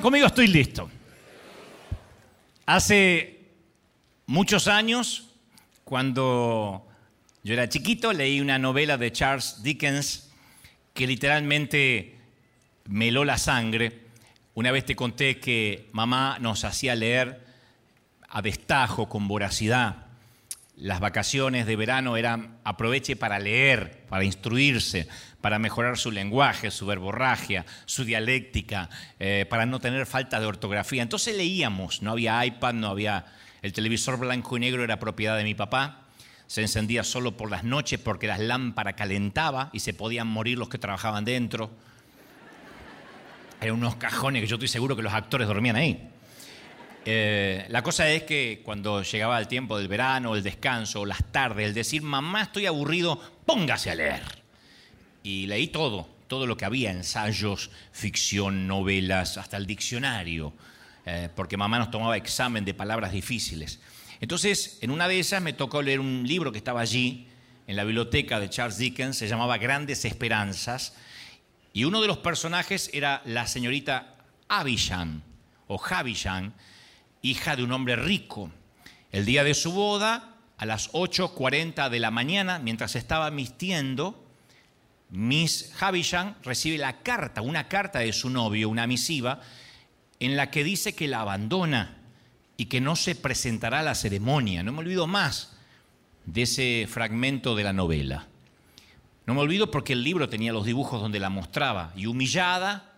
Conmigo, estoy listo. Hace muchos años, cuando yo era chiquito, leí una novela de Charles Dickens que literalmente me heló la sangre. Una vez te conté que mamá nos hacía leer a destajo, con voracidad. Las vacaciones de verano eran aproveche para leer, para instruirse, para mejorar su lenguaje, su verborragia, su dialéctica, eh, para no tener falta de ortografía. Entonces leíamos, no había iPad, no había... El televisor blanco y negro era propiedad de mi papá, se encendía solo por las noches porque las lámparas calentaba y se podían morir los que trabajaban dentro. Eran unos cajones que yo estoy seguro que los actores dormían ahí. Eh, la cosa es que cuando llegaba el tiempo del verano, el descanso, las tardes, el decir, mamá, estoy aburrido, póngase a leer. Y leí todo, todo lo que había, ensayos, ficción, novelas, hasta el diccionario, eh, porque mamá nos tomaba examen de palabras difíciles. Entonces, en una de esas me tocó leer un libro que estaba allí, en la biblioteca de Charles Dickens, se llamaba Grandes Esperanzas, y uno de los personajes era la señorita Abishan, o Javishan, hija de un hombre rico. El día de su boda, a las 8.40 de la mañana, mientras estaba mistiendo, Miss Javishan recibe la carta, una carta de su novio, una misiva, en la que dice que la abandona y que no se presentará a la ceremonia. No me olvido más de ese fragmento de la novela. No me olvido porque el libro tenía los dibujos donde la mostraba y humillada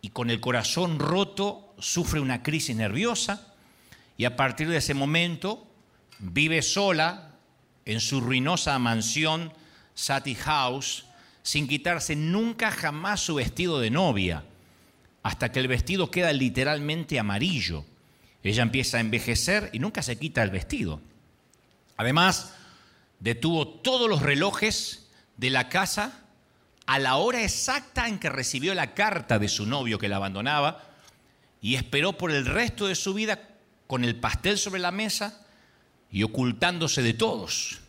y con el corazón roto sufre una crisis nerviosa y a partir de ese momento vive sola en su ruinosa mansión Sati House sin quitarse nunca jamás su vestido de novia hasta que el vestido queda literalmente amarillo ella empieza a envejecer y nunca se quita el vestido. Además, detuvo todos los relojes de la casa a la hora exacta en que recibió la carta de su novio que la abandonaba y esperó por el resto de su vida con el pastel sobre la mesa y ocultándose de todos.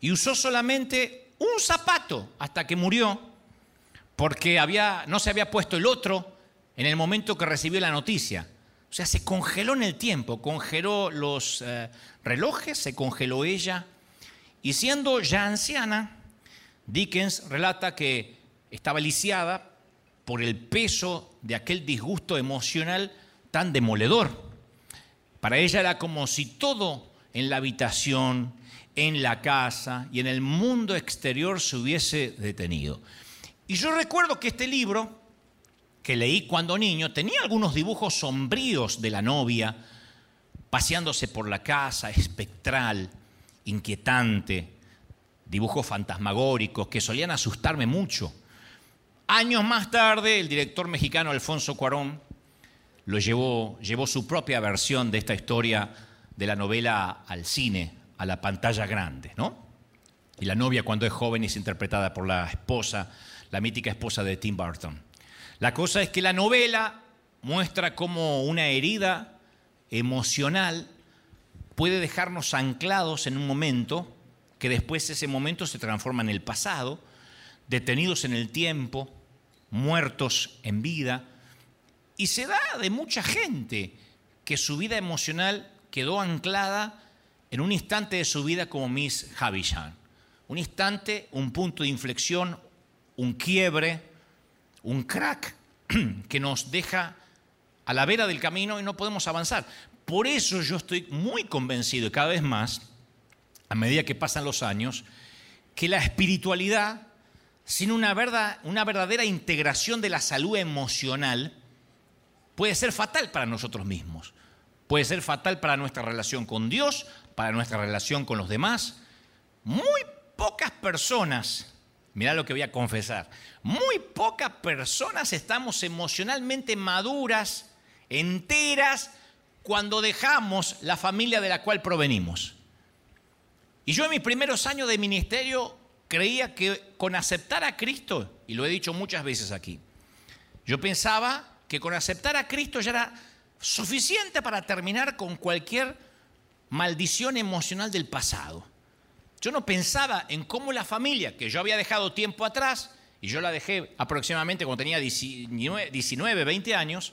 Y usó solamente un zapato hasta que murió porque había, no se había puesto el otro en el momento que recibió la noticia. O sea, se congeló en el tiempo, congeló los eh, relojes, se congeló ella. Y siendo ya anciana, Dickens relata que estaba lisiada por el peso de aquel disgusto emocional tan demoledor. Para ella era como si todo en la habitación, en la casa y en el mundo exterior se hubiese detenido. Y yo recuerdo que este libro que leí cuando niño tenía algunos dibujos sombríos de la novia paseándose por la casa, espectral, inquietante, dibujos fantasmagóricos que solían asustarme mucho. Años más tarde, el director mexicano Alfonso Cuarón lo llevó, llevó su propia versión de esta historia de la novela al cine, a la pantalla grande, ¿no? Y la novia cuando es joven es interpretada por la esposa, la mítica esposa de Tim Burton. La cosa es que la novela muestra cómo una herida emocional puede dejarnos anclados en un momento que después ese momento se transforma en el pasado, detenidos en el tiempo, muertos en vida. Y se da de mucha gente que su vida emocional quedó anclada en un instante de su vida como Miss Havisham. Un instante, un punto de inflexión, un quiebre, un crack que nos deja a la vera del camino y no podemos avanzar. Por eso yo estoy muy convencido y cada vez más, a medida que pasan los años, que la espiritualidad, sin una, una verdadera integración de la salud emocional, puede ser fatal para nosotros mismos. Puede ser fatal para nuestra relación con Dios, para nuestra relación con los demás. Muy pocas personas Mirá lo que voy a confesar. Muy pocas personas estamos emocionalmente maduras, enteras, cuando dejamos la familia de la cual provenimos. Y yo en mis primeros años de ministerio creía que con aceptar a Cristo, y lo he dicho muchas veces aquí, yo pensaba que con aceptar a Cristo ya era suficiente para terminar con cualquier maldición emocional del pasado. Yo no pensaba en cómo la familia que yo había dejado tiempo atrás y yo la dejé aproximadamente cuando tenía 19, 20 años,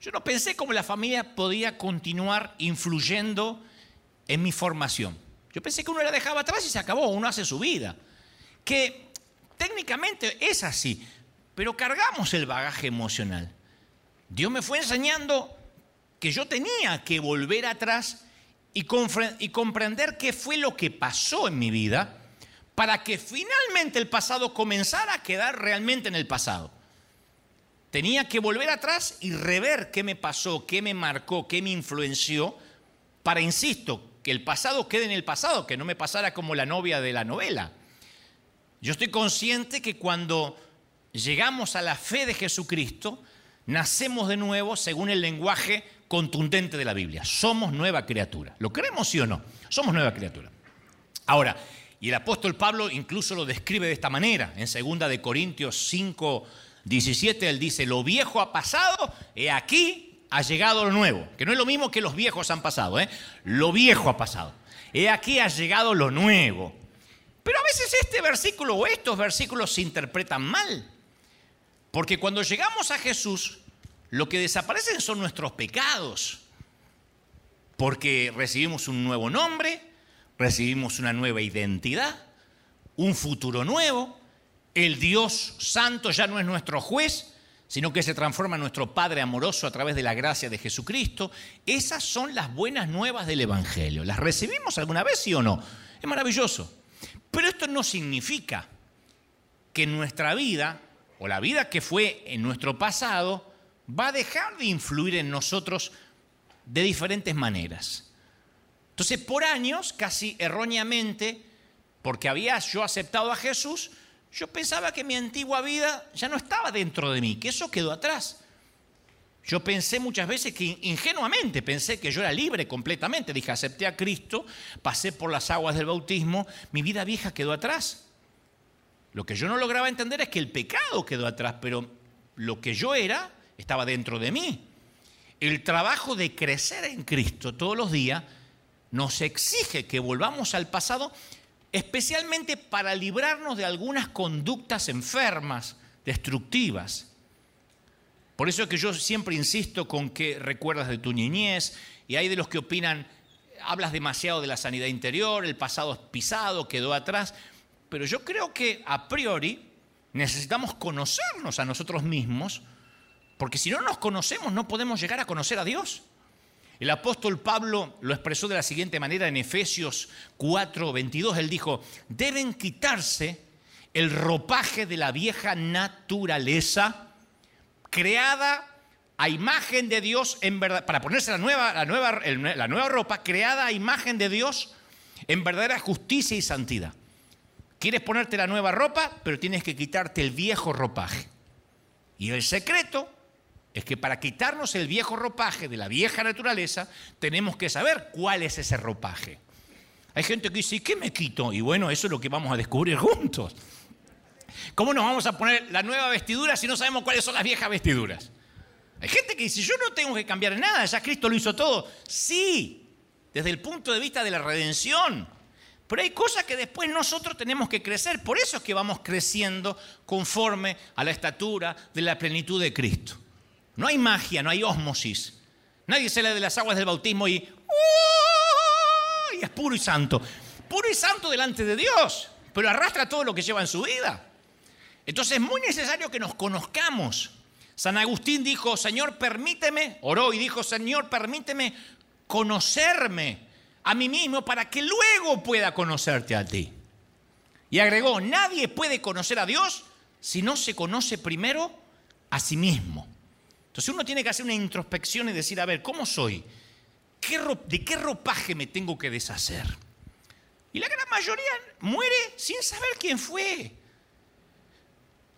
yo no pensé cómo la familia podía continuar influyendo en mi formación. Yo pensé que uno la dejaba atrás y se acabó, uno hace su vida. Que técnicamente es así, pero cargamos el bagaje emocional. Dios me fue enseñando que yo tenía que volver atrás y, comprender qué fue lo que pasó en mi vida para que finalmente el pasado comenzara a quedar realmente en el pasado. Tenía que volver atrás y rever qué me pasó, qué me marcó, qué me influenció, para, insisto, que el pasado quede en el pasado, que no me pasara como la novia de la novela. Yo estoy consciente que cuando llegamos a la fe de Jesucristo, nacemos de nuevo según el lenguaje contundente de la Biblia. Somos nueva criatura. ¿Lo creemos sí o no? Somos nueva criatura. Ahora, y el apóstol Pablo incluso lo describe de esta manera. En 2 de Corintios 5, 17, él dice, lo viejo ha pasado, he aquí ha llegado lo nuevo. Que no es lo mismo que los viejos han pasado, ¿eh? Lo viejo ha pasado. He aquí ha llegado lo nuevo. Pero a veces este versículo o estos versículos se interpretan mal. Porque cuando llegamos a Jesús, lo que desaparecen son nuestros pecados. Porque recibimos un nuevo nombre, recibimos una nueva identidad, un futuro nuevo. El Dios Santo ya no es nuestro juez, sino que se transforma en nuestro Padre amoroso a través de la gracia de Jesucristo. Esas son las buenas nuevas del Evangelio. ¿Las recibimos alguna vez, sí o no? Es maravilloso. Pero esto no significa que nuestra vida o la vida que fue en nuestro pasado va a dejar de influir en nosotros de diferentes maneras. Entonces, por años, casi erróneamente, porque había yo aceptado a Jesús, yo pensaba que mi antigua vida ya no estaba dentro de mí, que eso quedó atrás. Yo pensé muchas veces que ingenuamente pensé que yo era libre completamente. Dije, acepté a Cristo, pasé por las aguas del bautismo, mi vida vieja quedó atrás. Lo que yo no lograba entender es que el pecado quedó atrás, pero lo que yo era estaba dentro de mí. El trabajo de crecer en Cristo todos los días nos exige que volvamos al pasado, especialmente para librarnos de algunas conductas enfermas, destructivas. Por eso es que yo siempre insisto con que recuerdas de tu niñez y hay de los que opinan, hablas demasiado de la sanidad interior, el pasado es pisado, quedó atrás. Pero yo creo que a priori necesitamos conocernos a nosotros mismos, porque si no nos conocemos no podemos llegar a conocer a Dios. El apóstol Pablo lo expresó de la siguiente manera en Efesios 4, 22. Él dijo, deben quitarse el ropaje de la vieja naturaleza creada a imagen de Dios en verdad, para ponerse la nueva, la nueva, la nueva ropa creada a imagen de Dios en verdadera justicia y santidad. Quieres ponerte la nueva ropa, pero tienes que quitarte el viejo ropaje. Y el secreto es que para quitarnos el viejo ropaje de la vieja naturaleza, tenemos que saber cuál es ese ropaje. Hay gente que dice, ¿y qué me quito? Y bueno, eso es lo que vamos a descubrir juntos. ¿Cómo nos vamos a poner la nueva vestidura si no sabemos cuáles son las viejas vestiduras? Hay gente que dice, yo no tengo que cambiar nada, ya Cristo lo hizo todo. Sí, desde el punto de vista de la redención. Pero hay cosas que después nosotros tenemos que crecer. Por eso es que vamos creciendo conforme a la estatura de la plenitud de Cristo. No hay magia, no hay ósmosis. Nadie sale de las aguas del bautismo y, y es puro y santo. Puro y santo delante de Dios, pero arrastra todo lo que lleva en su vida. Entonces es muy necesario que nos conozcamos. San Agustín dijo, Señor, permíteme, oró y dijo, Señor, permíteme conocerme a mí mismo para que luego pueda conocerte a ti. Y agregó, nadie puede conocer a Dios si no se conoce primero a sí mismo. Entonces uno tiene que hacer una introspección y decir, a ver, ¿cómo soy? ¿De qué ropaje me tengo que deshacer? Y la gran mayoría muere sin saber quién fue.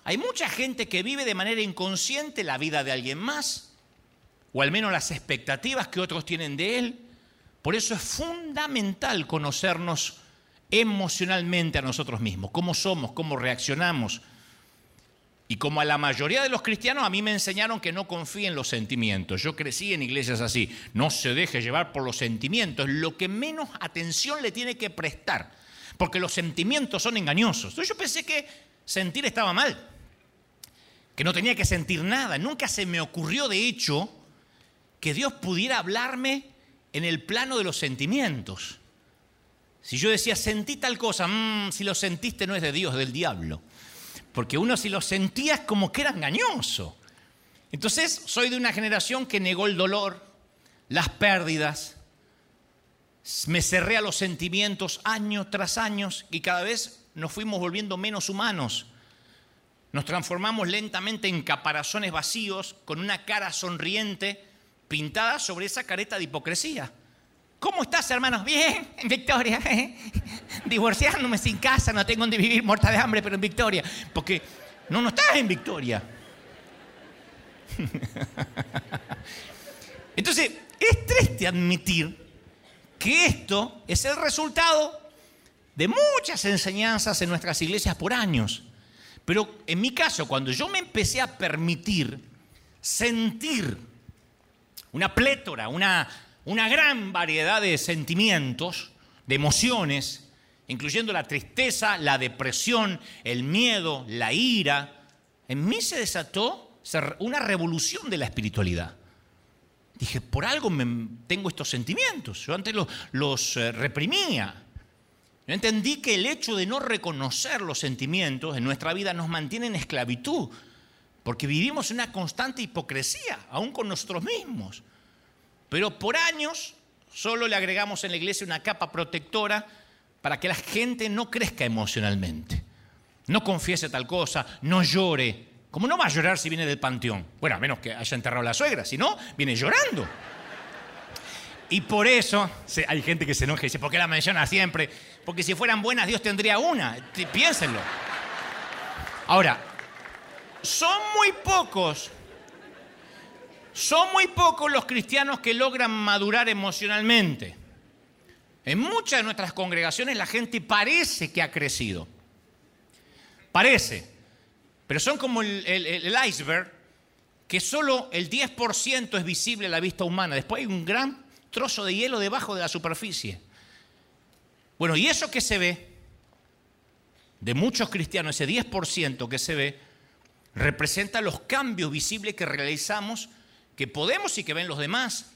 Hay mucha gente que vive de manera inconsciente la vida de alguien más, o al menos las expectativas que otros tienen de él. Por eso es fundamental conocernos emocionalmente a nosotros mismos, cómo somos, cómo reaccionamos. Y como a la mayoría de los cristianos, a mí me enseñaron que no confíe en los sentimientos. Yo crecí en iglesias así, no se deje llevar por los sentimientos, lo que menos atención le tiene que prestar, porque los sentimientos son engañosos. Entonces yo pensé que sentir estaba mal, que no tenía que sentir nada. Nunca se me ocurrió, de hecho, que Dios pudiera hablarme en el plano de los sentimientos. Si yo decía, sentí tal cosa, mm, si lo sentiste no es de Dios, es del diablo. Porque uno si lo sentía como que era engañoso. Entonces, soy de una generación que negó el dolor, las pérdidas, me cerré a los sentimientos año tras año y cada vez nos fuimos volviendo menos humanos. Nos transformamos lentamente en caparazones vacíos con una cara sonriente pintada sobre esa careta de hipocresía. ¿Cómo estás, hermanos? Bien, en Victoria. Divorciándome sin casa, no tengo donde vivir, muerta de hambre, pero en Victoria. Porque no, no estás en Victoria. Entonces, es triste admitir que esto es el resultado de muchas enseñanzas en nuestras iglesias por años. Pero en mi caso, cuando yo me empecé a permitir sentir una plétora, una, una gran variedad de sentimientos, de emociones, incluyendo la tristeza, la depresión, el miedo, la ira, en mí se desató una revolución de la espiritualidad. Dije, por algo tengo estos sentimientos. Yo antes los, eh, reprimía. Yo entendí que el hecho de no reconocer los sentimientos en nuestra vida nos mantiene en esclavitud, porque vivimos una constante hipocresía, aún con nosotros mismos. Pero por años solo le agregamos en la iglesia una capa protectora para que la gente no crezca emocionalmente, no confiese tal cosa, no llore, ¿Cómo no va a llorar si viene del panteón? Bueno, a menos que haya enterrado a la suegra, si no, viene llorando. Y por eso hay gente que se enoja y dice, ¿por qué la menciona siempre? Porque si fueran buenas, Dios tendría una. Piénsenlo. Ahora, son muy pocos, son muy pocos los cristianos que logran madurar emocionalmente. En muchas de nuestras congregaciones la gente parece que ha crecido. Parece. Pero son como el, iceberg, que solo el 10% es visible a la vista humana. Después hay un gran trozo de hielo debajo de la superficie. Bueno, y eso que se ve, de muchos cristianos, ese 10% que se ve, representa los cambios visibles que realizamos, que podemos y que ven los demás.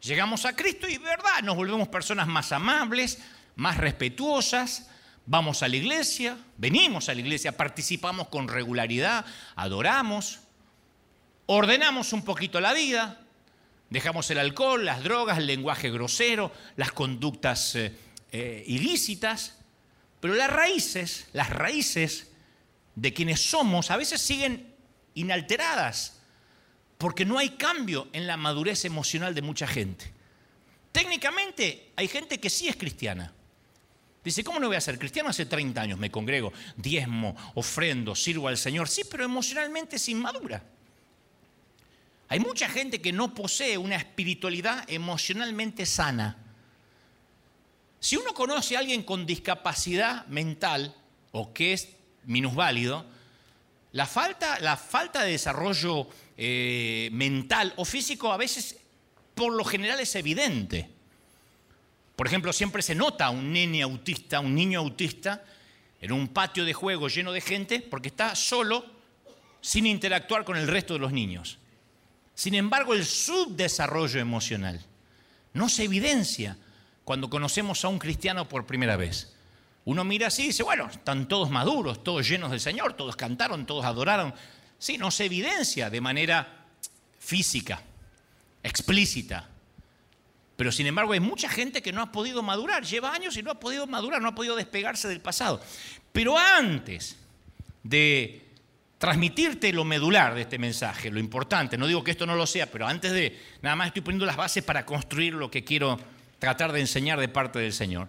Llegamos a Cristo y, verdad, nos volvemos personas más amables, más respetuosas, Vamos a la iglesia, venimos a la iglesia, participamos con regularidad, adoramos, ordenamos un poquito la vida, dejamos el alcohol, las drogas, el lenguaje grosero, las conductas eh, eh, ilícitas, pero las raíces, las raíces de quienes somos a veces siguen inalteradas, porque no hay cambio en la madurez emocional de mucha gente. Técnicamente hay gente que sí es cristiana, Dice, ¿cómo no voy a ser cristiano? Hace 30 años me congrego, diezmo, ofrendo, sirvo al Señor. Sí, pero emocionalmente es inmadura. Hay mucha gente que no posee una espiritualidad emocionalmente sana. Si uno conoce a alguien con discapacidad mental o que es minusválido, la falta, la falta de desarrollo eh, mental o físico a veces por lo general es evidente. Por ejemplo, siempre se nota un nene autista, un niño autista, en un patio de juego lleno de gente, porque está solo, sin interactuar con el resto de los niños. Sin embargo, el subdesarrollo emocional no se evidencia cuando conocemos a un cristiano por primera vez. Uno mira así y dice, bueno, están todos maduros, todos llenos del Señor, todos cantaron, todos adoraron. Sí, no se evidencia de manera física, explícita, pero sin embargo hay mucha gente que no ha podido madurar, lleva años y no ha podido madurar, no ha podido despegarse del pasado. Pero antes de transmitirte lo medular de este mensaje, lo importante, no digo que esto no lo sea, pero antes de, nada más estoy poniendo las bases para construir lo que quiero tratar de enseñar de parte del Señor.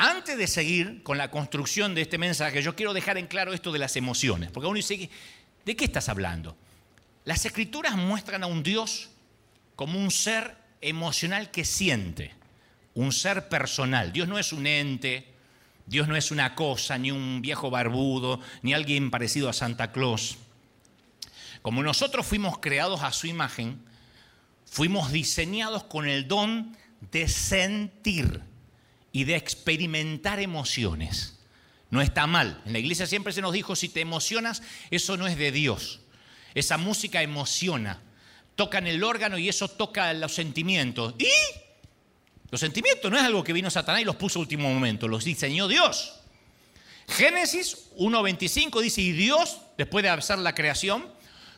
Antes de seguir con la construcción de este mensaje, yo quiero dejar en claro esto de las emociones, porque uno dice, ¿de qué estás hablando? Las escrituras muestran a un Dios como un ser emocional que siente, un ser personal. Dios no es un ente, Dios no es una cosa, ni un viejo barbudo, ni alguien parecido a Santa Claus. Como nosotros fuimos creados a su imagen, fuimos diseñados con el don de sentir y de experimentar emociones. No está mal. En la iglesia siempre se nos dijo, si te emocionas, eso no es de Dios. Esa música emociona. Tocan el órgano y eso toca los sentimientos. ¿Y? Los sentimientos no es algo que vino Satanás y los puso a último momento, los diseñó Dios. Génesis 1.25 dice, y Dios, después de hacer la creación,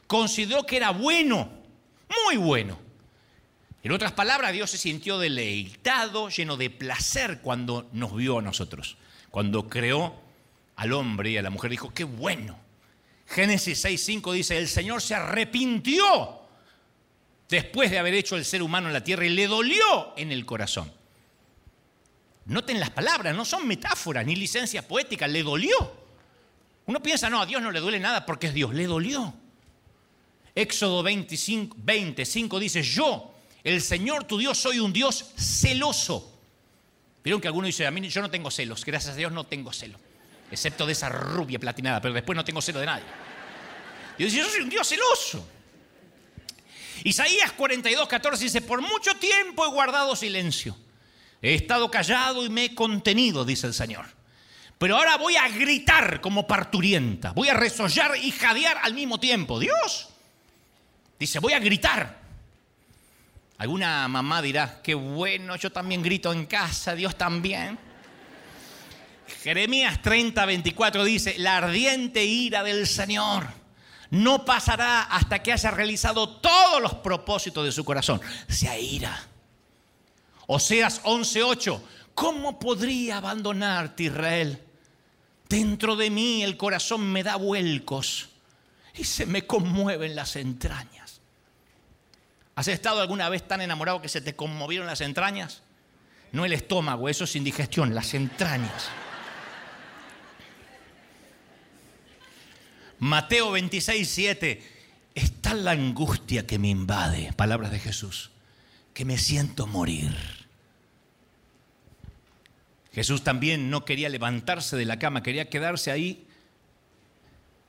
consideró que era bueno, muy bueno. En otras palabras, Dios se sintió deleitado, lleno de placer cuando nos vio a nosotros. Cuando creó al hombre y a la mujer, dijo, qué bueno. Génesis 6.5 dice, el Señor se arrepintió después de haber hecho el ser humano en la tierra y le dolió en el corazón. Noten las palabras, no son metáforas ni licencias poéticas, le dolió. Uno piensa, no, a Dios no le duele nada porque es Dios, le dolió. Éxodo 25, 25 dice, yo, el Señor tu Dios, soy un Dios celoso. Vieron que alguno dice, a mí yo no tengo celos, gracias a Dios no tengo celos, excepto de esa rubia platinada, pero después no tengo celo de nadie. Y dice, yo soy un Dios celoso. Isaías 42, 14 dice, por mucho tiempo he guardado silencio He estado callado y me he contenido, dice el Señor. Pero ahora voy a gritar como parturienta. Voy a resollar y jadear al mismo tiempo. Dios. Dice, voy a gritar. Alguna mamá dirá, qué bueno, yo también grito en casa, Dios también. Jeremías 30, 24 dice, la ardiente ira del Señor no pasará hasta que haya realizado todos los propósitos de su corazón. Se ira. Oseas 11:8, ¿cómo podría abandonarte Israel? Dentro de mí el corazón me da vuelcos y se me conmueven las entrañas. ¿Has estado alguna vez tan enamorado que se te conmovieron las entrañas? No el estómago, eso es indigestión, las entrañas. Mateo 26, 7. Está la angustia que me invade, palabras de Jesús, que me siento morir. Jesús también no quería levantarse de la cama, quería quedarse ahí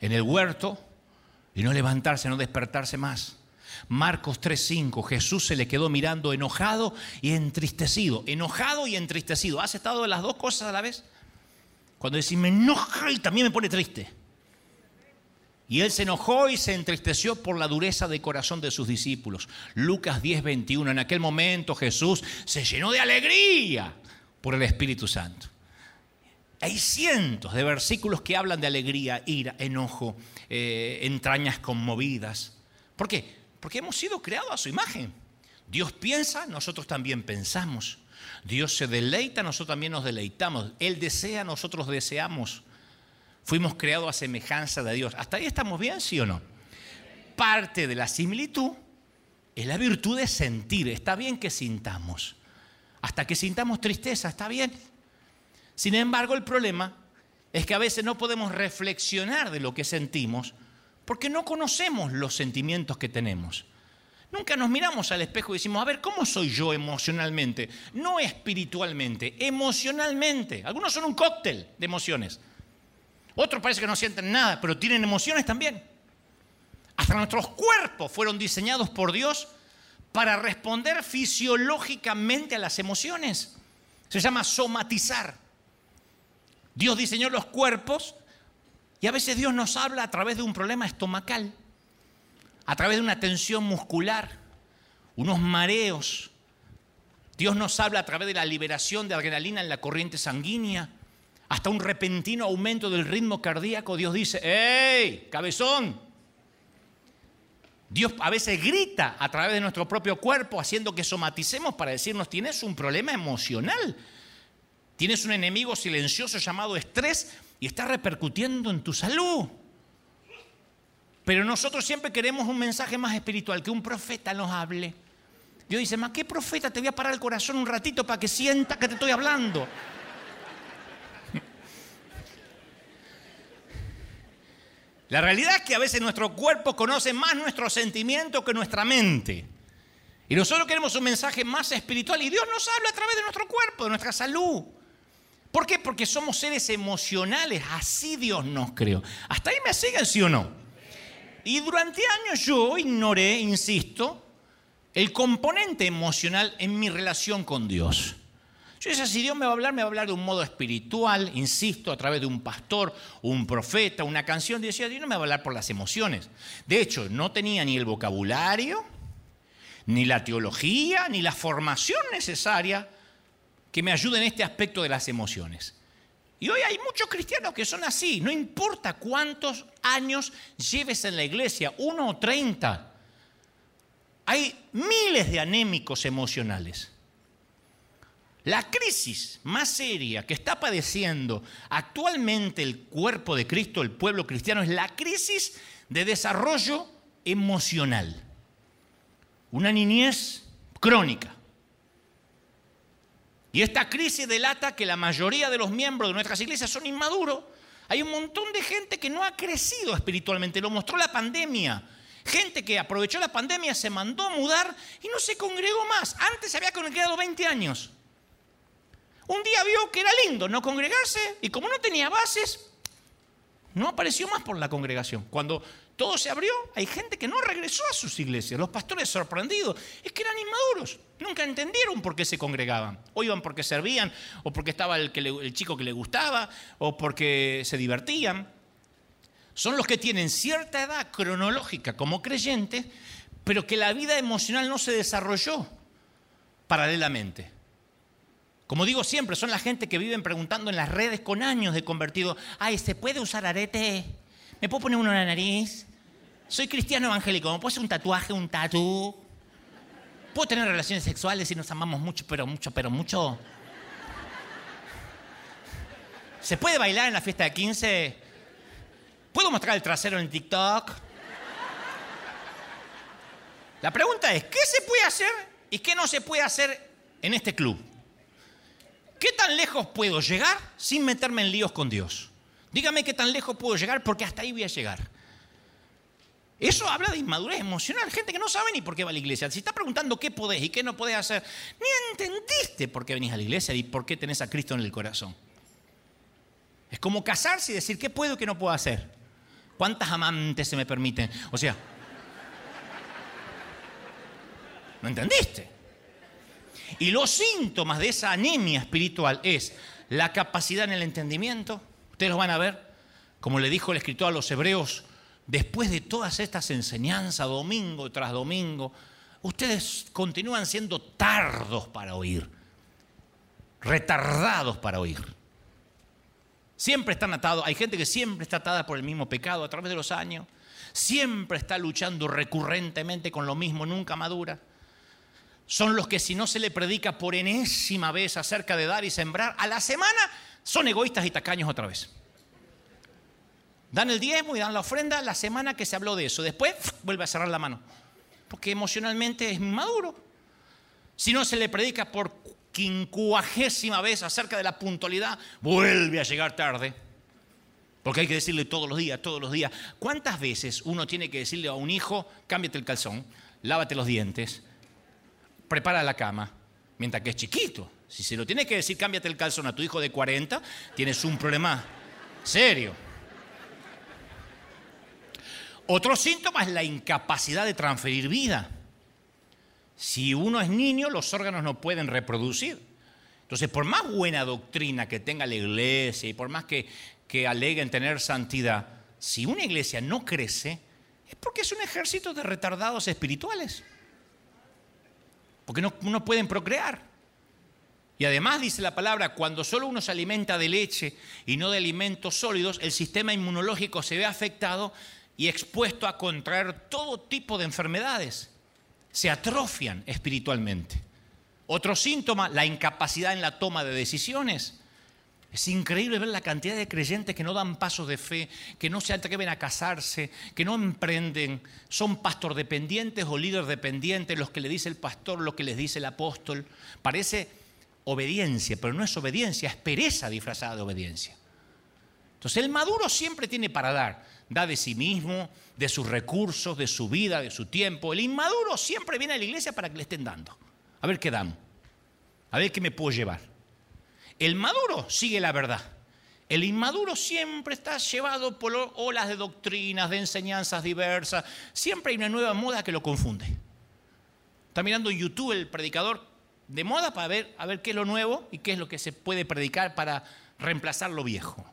en el huerto y no levantarse, no despertarse más. Marcos 3:5, Jesús se le quedó mirando enojado y entristecido, enojado y entristecido. ¿Has estado las dos cosas a la vez? Cuando decís, me enoja y también me pone triste. Y él se enojó y se entristeció por la dureza de corazón de sus discípulos. Lucas 10:21, en aquel momento Jesús se llenó de alegría por el Espíritu Santo. Hay cientos de versículos que hablan de alegría, ira, enojo, eh, entrañas conmovidas. ¿Por qué? Porque hemos sido creados a su imagen. Dios piensa, nosotros también pensamos. Dios se deleita, nosotros también nos deleitamos. Él desea, nosotros deseamos. Fuimos creados a semejanza de Dios. ¿Hasta ahí estamos bien, sí o no? Parte de la similitud es la virtud de sentir. Está bien que sintamos hasta que sintamos tristeza, está bien. Sin embargo, el problema es que a veces no podemos reflexionar de lo que sentimos porque no conocemos los sentimientos que tenemos. Nunca nos miramos al espejo y decimos, a ver, ¿cómo soy yo emocionalmente? No espiritualmente, emocionalmente. Algunos son un cóctel de emociones. Otros parece que no sienten nada, pero tienen emociones también. Hasta nuestros cuerpos fueron diseñados por Dios para responder fisiológicamente a las emociones. Se llama somatizar. Dios diseñó los cuerpos y a veces Dios nos habla a través de un problema estomacal, a través de una tensión muscular, unos mareos. Dios nos habla a través de la liberación de adrenalina en la corriente sanguínea, hasta un repentino aumento del ritmo cardíaco. Dios dice, ¡Ey, cabezón! Dios a veces grita a través de nuestro propio cuerpo, haciendo que somaticemos para decirnos, tienes un problema emocional, tienes un enemigo silencioso llamado estrés y está repercutiendo en tu salud. Pero nosotros siempre queremos un mensaje más espiritual, que un profeta nos hable. Dios dice, ¿más qué profeta? Te voy a parar el corazón un ratito para que sienta que te estoy hablando. La realidad es que a veces nuestro cuerpo conoce más nuestros sentimientos que nuestra mente. Y nosotros queremos un mensaje más espiritual y Dios nos habla a través de nuestro cuerpo, de nuestra salud. ¿Por qué? Porque somos seres emocionales, así Dios nos creó. ¿Hasta ahí me siguen, sí o no? Y durante años yo ignoré, insisto, el componente emocional en mi relación con Dios. Yo decía, si Dios me va a hablar, me va a hablar de un modo espiritual, insisto, a través de un pastor, un profeta, una canción. Y decía, Dios no me va a hablar por las emociones. De hecho, no tenía ni el vocabulario, ni la teología, ni la formación necesaria que me ayude en este aspecto de las emociones. Y hoy hay muchos cristianos que son así, no importa cuántos años lleves en la iglesia, uno o treinta. Hay miles de anémicos emocionales. La crisis más seria que está padeciendo actualmente el cuerpo de Cristo, el pueblo cristiano, es la crisis de desarrollo emocional. Una niñez crónica. Y esta crisis delata que la mayoría de los miembros de nuestras iglesias son inmaduros. Hay un montón de gente que no ha crecido espiritualmente, lo mostró la pandemia. Gente que aprovechó la pandemia, se mandó a mudar y no se congregó más. Antes se había congregado 20 años. Un día vio que era lindo no congregarse y como no tenía bases, no apareció más por la congregación. Cuando todo se abrió, hay gente que no regresó a sus iglesias. Los pastores sorprendidos, es que eran inmaduros, nunca entendieron por qué se congregaban. O iban porque servían, o porque estaba el, chico que le gustaba, o porque se divertían. Son los que tienen cierta edad cronológica como creyentes, pero que la vida emocional no se desarrolló paralelamente. Como digo siempre, son la gente que viven preguntando en las redes con años de convertido, ay, ¿se puede usar arete? ¿Me puedo poner uno en la nariz? Soy cristiano evangélico, ¿me puedo hacer un tatuaje, un tatú? ¿Puedo tener relaciones sexuales si nos amamos mucho, pero mucho, pero mucho? ¿Se puede bailar en la fiesta de 15? ¿Puedo mostrar el trasero en TikTok? La pregunta es, ¿qué se puede hacer y qué no se puede hacer en este club? ¿Qué tan lejos puedo llegar sin meterme en líos con Dios? Dígame qué tan lejos puedo llegar porque hasta ahí voy a llegar. Eso habla de inmadurez emocional. Gente que no sabe ni por qué va a la iglesia. Si está preguntando qué podés y qué no podés hacer, ni entendiste por qué venís a la iglesia y por qué tenés a Cristo en el corazón. Es como casarse y decir qué puedo y qué no puedo hacer. ¿Cuántas amantes se me permiten? O sea, ¿no entendiste? Y los síntomas de esa anemia espiritual es la capacidad en el entendimiento. Ustedes lo van a ver, como le dijo el escritor a los hebreos, después de todas estas enseñanzas, domingo tras domingo, ustedes continúan siendo tardos para oír, retardados para oír. Siempre están atados, hay gente que siempre está atada por el mismo pecado a través de los años, siempre está luchando recurrentemente con lo mismo, nunca madura son los que si no se le predica por enésima vez acerca de dar y sembrar, a la semana son egoístas y tacaños otra vez. Dan el diezmo y dan la ofrenda la semana que se habló de eso. Después vuelve a cerrar la mano. Porque emocionalmente es maduro. Si no se le predica por quincuagésima vez acerca de la puntualidad, vuelve a llegar tarde. Porque hay que decirle todos los días, todos los días. ¿Cuántas veces uno tiene que decirle a un hijo, cámbiate el calzón, lávate los dientes, prepara la cama, mientras que es chiquito. Si se lo tiene que decir, cámbiate el calzón a tu hijo de 40, tienes un problema serio. Otro síntoma es la incapacidad de transferir vida. Si uno es niño, los órganos no pueden reproducir. Entonces, por más buena doctrina que tenga la iglesia y por más que, que aleguen tener santidad, si una iglesia no crece, es porque es un ejército de retardados espirituales porque no, pueden procrear. Y además dice la palabra, cuando solo uno se alimenta de leche y no de alimentos sólidos, el sistema inmunológico se ve afectado y expuesto a contraer todo tipo de enfermedades. Se atrofian espiritualmente. Otro síntoma, la incapacidad en la toma de decisiones. Es increíble ver la cantidad de creyentes que no dan pasos de fe, que no se atreven a casarse, que no emprenden, son pastor dependientes o líder dependientes, los que le dice el pastor, lo que les dice el apóstol. Parece obediencia, pero no es obediencia, es pereza disfrazada de obediencia. Entonces el maduro siempre tiene para dar, da de sí mismo, de sus recursos, de su vida, de su tiempo. El inmaduro siempre viene a la iglesia para que le estén dando. A ver qué damos, a ver qué me puedo llevar. El maduro sigue la verdad. El inmaduro siempre está llevado por olas de doctrinas, de enseñanzas diversas. Siempre hay una nueva moda que lo confunde. Está mirando en YouTube el predicador de moda para ver, a ver qué es lo nuevo y qué es lo que se puede predicar para reemplazar lo viejo.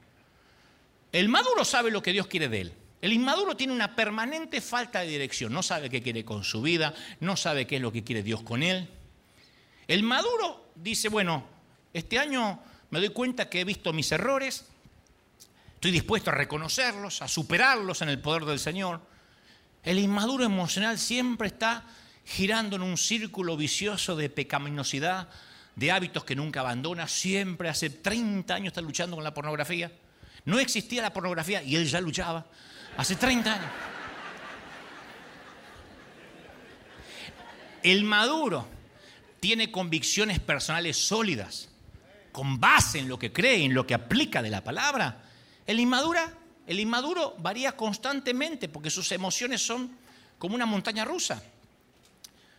El maduro sabe lo que Dios quiere de él. El inmaduro tiene una permanente falta de dirección. No sabe qué quiere con su vida, no sabe qué es lo que quiere Dios con él. El maduro dice, bueno, este año me doy cuenta que he visto mis errores, estoy dispuesto a reconocerlos, a superarlos en el poder del Señor. El inmaduro emocional siempre está girando en un círculo vicioso de pecaminosidad, de hábitos que nunca abandona, siempre hace 30 años está luchando con la pornografía. No existía la pornografía y él ya luchaba. Hace 30 años. El maduro tiene convicciones personales sólidas, con base en lo que cree, en lo que aplica de la palabra. El inmadura, el inmaduro varía constantemente porque sus emociones son como una montaña rusa.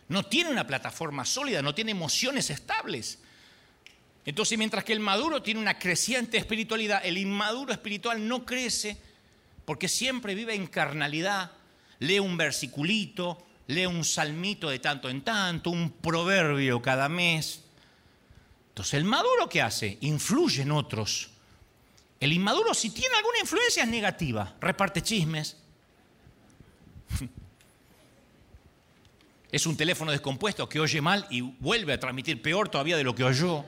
No tiene una plataforma sólida, no tiene emociones estables. Entonces, mientras que el maduro tiene una creciente espiritualidad, el inmaduro espiritual no crece porque siempre vive en carnalidad, lee un versiculito, lee un salmito de tanto en tanto, un proverbio cada mes. Entonces, el maduro ¿qué hace? Influye en otros. El inmaduro, si tiene alguna influencia, es negativa. Reparte chismes. Es un teléfono descompuesto que oye mal y vuelve a transmitir peor todavía de lo que oyó.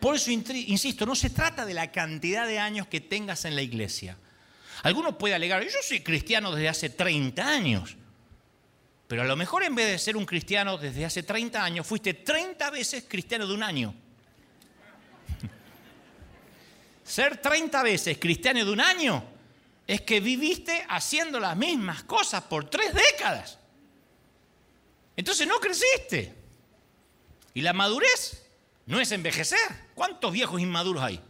Por eso, insisto, no se trata de la cantidad de años que tengas en la iglesia. Alguno puede alegar, yo soy cristiano desde hace 30 años. Pero a lo mejor en vez de ser un cristiano desde hace 30 años, fuiste 30 veces cristiano de un año. ser 30 veces cristiano de un año es que viviste haciendo las mismas cosas por tres décadas. Entonces no creciste. Y la madurez no es envejecer. ¿Cuántos viejos inmaduros hay?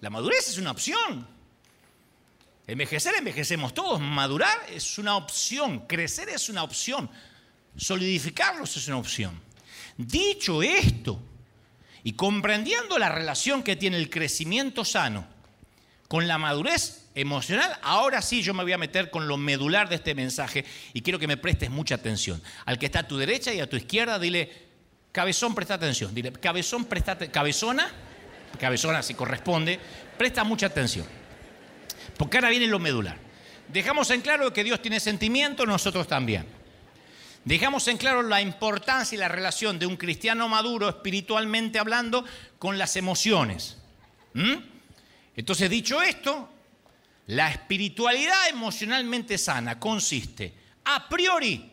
La madurez es una opción. Envejecer, envejecemos todos. Madurar es una opción. Crecer es una opción. Solidificarlos es una opción. Dicho esto, y comprendiendo la relación que tiene el crecimiento sano con la madurez emocional, ahora sí yo me voy a meter con lo medular de este mensaje y quiero que me prestes mucha atención. Al que está a tu derecha y a tu izquierda, dile, Cabezón, presta atención. Dile, cabezón, presta Cabezona, cabezona si corresponde, presta mucha atención. Porque ahora viene lo medular. Dejamos en claro que Dios tiene sentimiento, nosotros también. Dejamos en claro la importancia y la relación de un cristiano maduro, espiritualmente hablando, con las emociones. ¿Mm? Entonces, dicho esto, la espiritualidad emocionalmente sana consiste, a priori,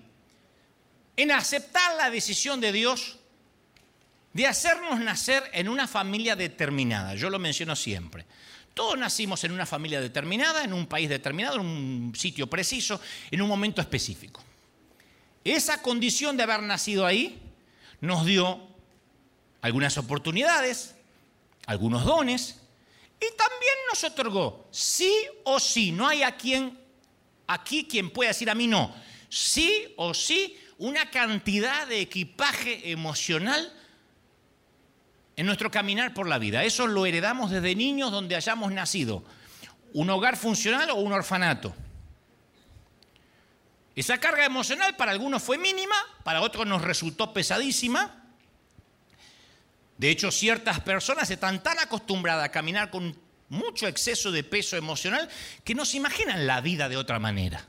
en aceptar la decisión de Dios de hacernos nacer en una familia determinada. Yo lo menciono siempre. Todos nacimos en una familia determinada, en un país determinado, en un sitio preciso, en un momento específico. Esa condición de haber nacido ahí nos dio algunas oportunidades, algunos dones, y también nos otorgó sí o sí, no hay a quien, aquí quien pueda decir a mí no, sí o sí, una cantidad de equipaje emocional en nuestro caminar por la vida. Eso lo heredamos desde niños donde hayamos nacido. Un hogar funcional o un orfanato. Esa carga emocional para algunos fue mínima, para otros nos resultó pesadísima. De hecho, ciertas personas están tan acostumbradas a caminar con mucho exceso de peso emocional que no se imaginan la vida de otra manera.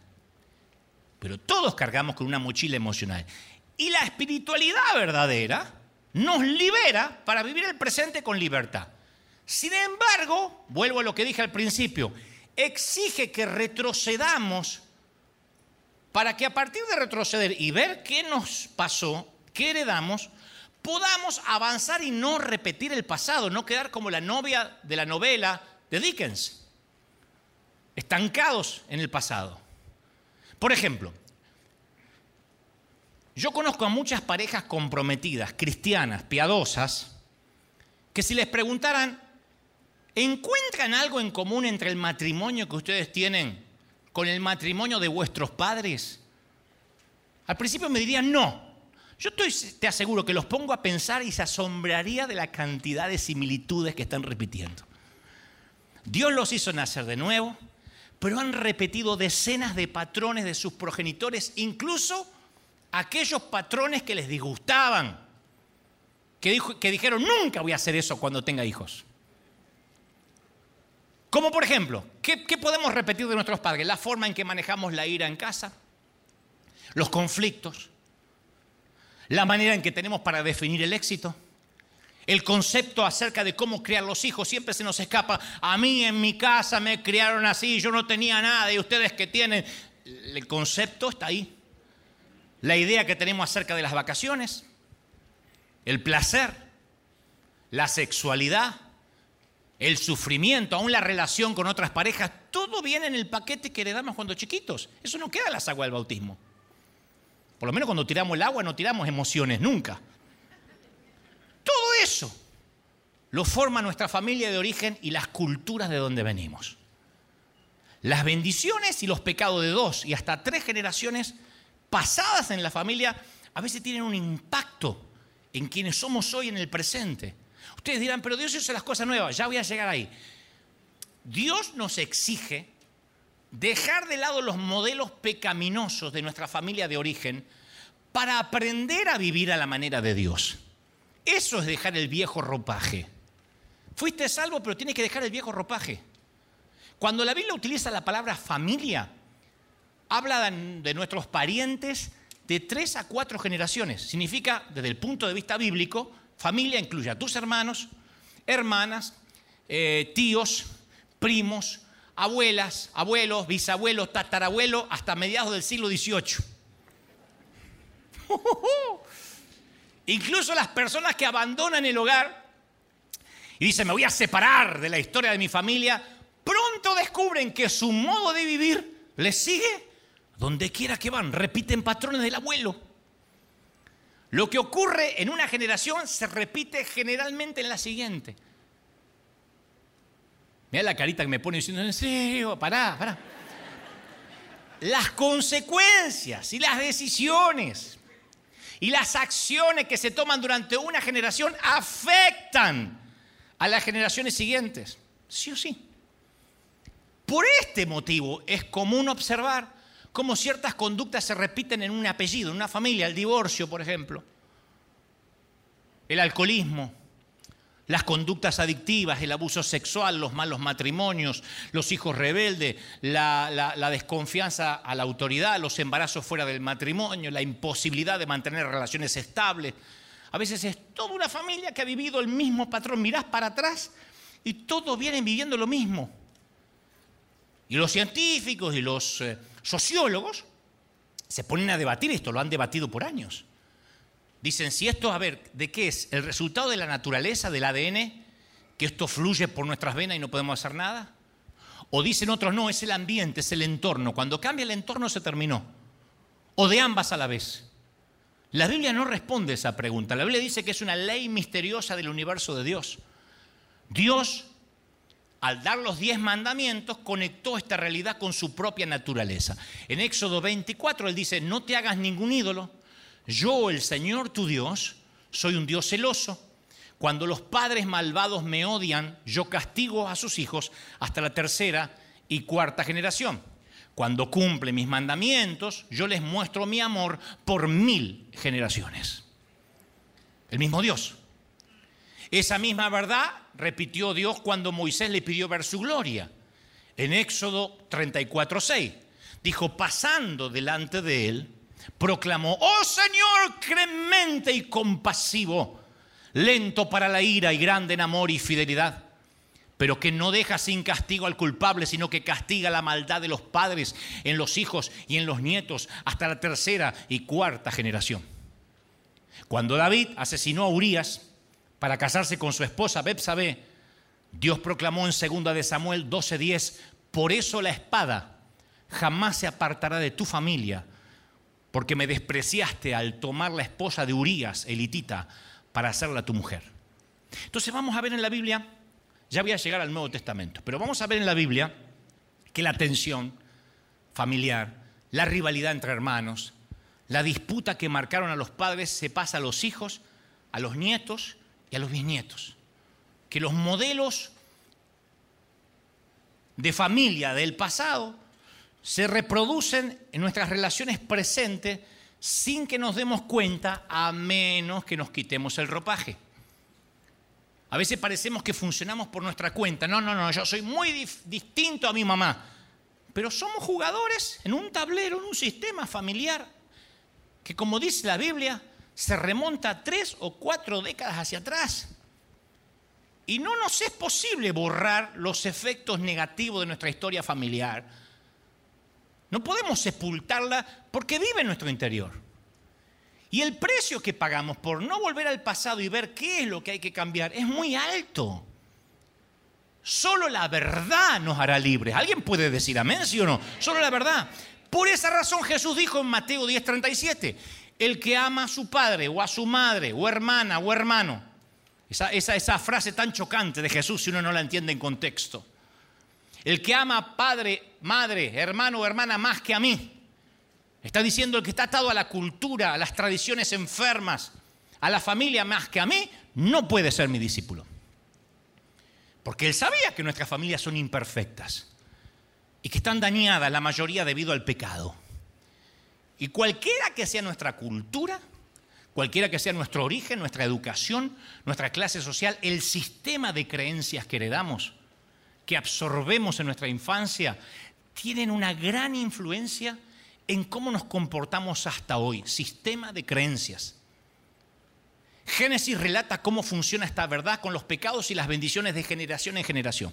Pero todos cargamos con una mochila emocional. Y la espiritualidad verdadera nos libera para vivir el presente con libertad. Sin embargo, vuelvo a lo que dije al principio, exige que retrocedamos para que a partir de retroceder y ver qué nos pasó, qué heredamos, podamos avanzar y no repetir el pasado, no quedar como la novia de la novela de Dickens, estancados en el pasado. Por ejemplo, yo conozco a muchas parejas comprometidas, cristianas, piadosas, que si les preguntaran, ¿encuentran algo en común entre el matrimonio que ustedes tienen con el matrimonio de vuestros padres? Al principio me dirían no. Yo te aseguro que los pongo a pensar y se asombraría de la cantidad de similitudes que están repitiendo. Dios los hizo nacer de nuevo, pero han repetido decenas de patrones de sus progenitores, incluso aquellos patrones que les disgustaban. que, que dijeron, nunca voy a hacer eso cuando tenga hijos. Como por ejemplo, ¿qué, ¿qué, podemos repetir de nuestros padres? La forma en que manejamos la ira en casa, los conflictos, la manera en que tenemos para definir el éxito, el concepto acerca de cómo criar los hijos. Siempre se nos escapa, a mí en mi casa me criaron así, yo no tenía nada y ustedes que tienen. El concepto está ahí. La idea que tenemos acerca de las vacaciones, el placer, la sexualidad, el sufrimiento, aún la relación con otras parejas, todo viene en el paquete que heredamos cuando chiquitos. Eso no queda en las aguas del bautismo. Por lo menos cuando tiramos el agua no tiramos emociones nunca. Todo eso lo forma nuestra familia de origen y las culturas de donde venimos. Las bendiciones y los pecados de dos y hasta tres generaciones pasadas en la familia a veces tienen un impacto en quienes somos hoy en el presente. Ustedes dirán, pero Dios hizo las cosas nuevas, ya voy a llegar ahí. Dios nos exige dejar de lado los modelos pecaminosos de nuestra familia de origen para aprender a vivir a la manera de Dios. Eso es dejar el viejo ropaje. Fuiste salvo, pero tienes que dejar el viejo ropaje. Cuando la Biblia utiliza la palabra familia, habla de nuestros parientes de tres a cuatro generaciones. Significa, desde el punto de vista bíblico, Familia incluye a tus hermanos, hermanas, eh, tíos, primos, abuelas, abuelos, bisabuelos, tatarabuelos, hasta mediados del siglo XVIII. Incluso las personas que abandonan el hogar y dicen, me voy a separar de la historia de mi familia, pronto descubren que su modo de vivir les sigue donde quiera que van, repiten patrones del abuelo. Lo que ocurre en una generación se repite generalmente en la siguiente. Mira la carita que me pone diciendo, en pará, pará. Las consecuencias y las decisiones y las acciones que se toman durante una generación afectan a las generaciones siguientes. Sí o sí. Por este motivo es común observar cómo ciertas conductas se repiten en un apellido, en una familia, el divorcio, por ejemplo, el alcoholismo, las conductas adictivas, el abuso sexual, los malos matrimonios, los hijos rebeldes, la, desconfianza a la autoridad, los embarazos fuera del matrimonio, la imposibilidad de mantener relaciones estables. A veces es toda una familia que ha vivido el mismo patrón. Mirás para atrás y todos vienen viviendo lo mismo. Y los científicos y los eh, sociólogos se ponen a debatir esto, lo han debatido por años. Dicen, si esto, a ver, ¿de qué es? ¿El resultado de la naturaleza, del ADN? ¿Que esto fluye por nuestras venas y no podemos hacer nada? O dicen otros, no, es el ambiente, es el entorno. Cuando cambia el entorno se terminó. O de ambas a la vez. La Biblia no responde esa pregunta. La Biblia dice que es una ley misteriosa del universo de Dios. Dios al dar los diez mandamientos, conectó esta realidad con su propia naturaleza. En Éxodo 24, él dice, no te hagas ningún ídolo. Yo, el Señor tu Dios, soy un Dios celoso. Cuando los padres malvados me odian, yo castigo a sus hijos hasta la tercera y cuarta generación. Cuando cumple mis mandamientos, yo les muestro mi amor por mil generaciones. El mismo Dios. Esa misma verdad repitió Dios cuando Moisés le pidió ver su gloria. En Éxodo 34:6 dijo, pasando delante de él, proclamó, oh Señor, clemente y compasivo, lento para la ira y grande en amor y fidelidad, pero que no deja sin castigo al culpable, sino que castiga la maldad de los padres en los hijos y en los nietos hasta la tercera y cuarta generación. Cuando David asesinó a Urias, para casarse con su esposa Bepsabé, Dios proclamó en 2 de Samuel 12:10, por eso la espada jamás se apartará de tu familia, porque me despreciaste al tomar la esposa de Urías, elitita, para hacerla tu mujer. Entonces vamos a ver en la Biblia, ya voy a llegar al Nuevo Testamento, pero vamos a ver en la Biblia que la tensión familiar, la rivalidad entre hermanos, la disputa que marcaron a los padres se pasa a los hijos, a los nietos a los bisnietos. Que los modelos de familia del pasado se reproducen en nuestras relaciones presentes sin que nos demos cuenta a menos que nos quitemos el ropaje. A veces parecemos que funcionamos por nuestra cuenta. No, no, no, yo soy muy distinto a mi mamá. Pero somos jugadores en un tablero, en un sistema familiar, que como dice la Biblia, se remonta tres o cuatro décadas hacia atrás. Y no nos es posible borrar los efectos negativos de nuestra historia familiar. No podemos sepultarla porque vive en nuestro interior. Y el precio que pagamos por no volver al pasado y ver qué es lo que hay que cambiar es muy alto. Solo la verdad nos hará libres. ¿Alguien puede decir amén, sí o no? Solo la verdad. Por esa razón Jesús dijo en Mateo 10:37, el que ama a su padre o a su madre o hermana o hermano, esa, esa, frase tan chocante de Jesús si uno no la entiende en contexto, el que ama a padre, madre, hermano o hermana más que a mí, está diciendo el que está atado a la cultura, a las tradiciones enfermas, a la familia más que a mí, no puede ser mi discípulo. Porque él sabía que nuestras familias son imperfectas y que están dañadas la mayoría debido al pecado. Y cualquiera que sea nuestra cultura, cualquiera que sea nuestro origen, nuestra educación, nuestra clase social, el sistema de creencias que heredamos, que absorbemos en nuestra infancia, tienen una gran influencia en cómo nos comportamos hasta hoy. Sistema de creencias. Génesis relata cómo funciona esta verdad con los pecados y las bendiciones de generación en generación.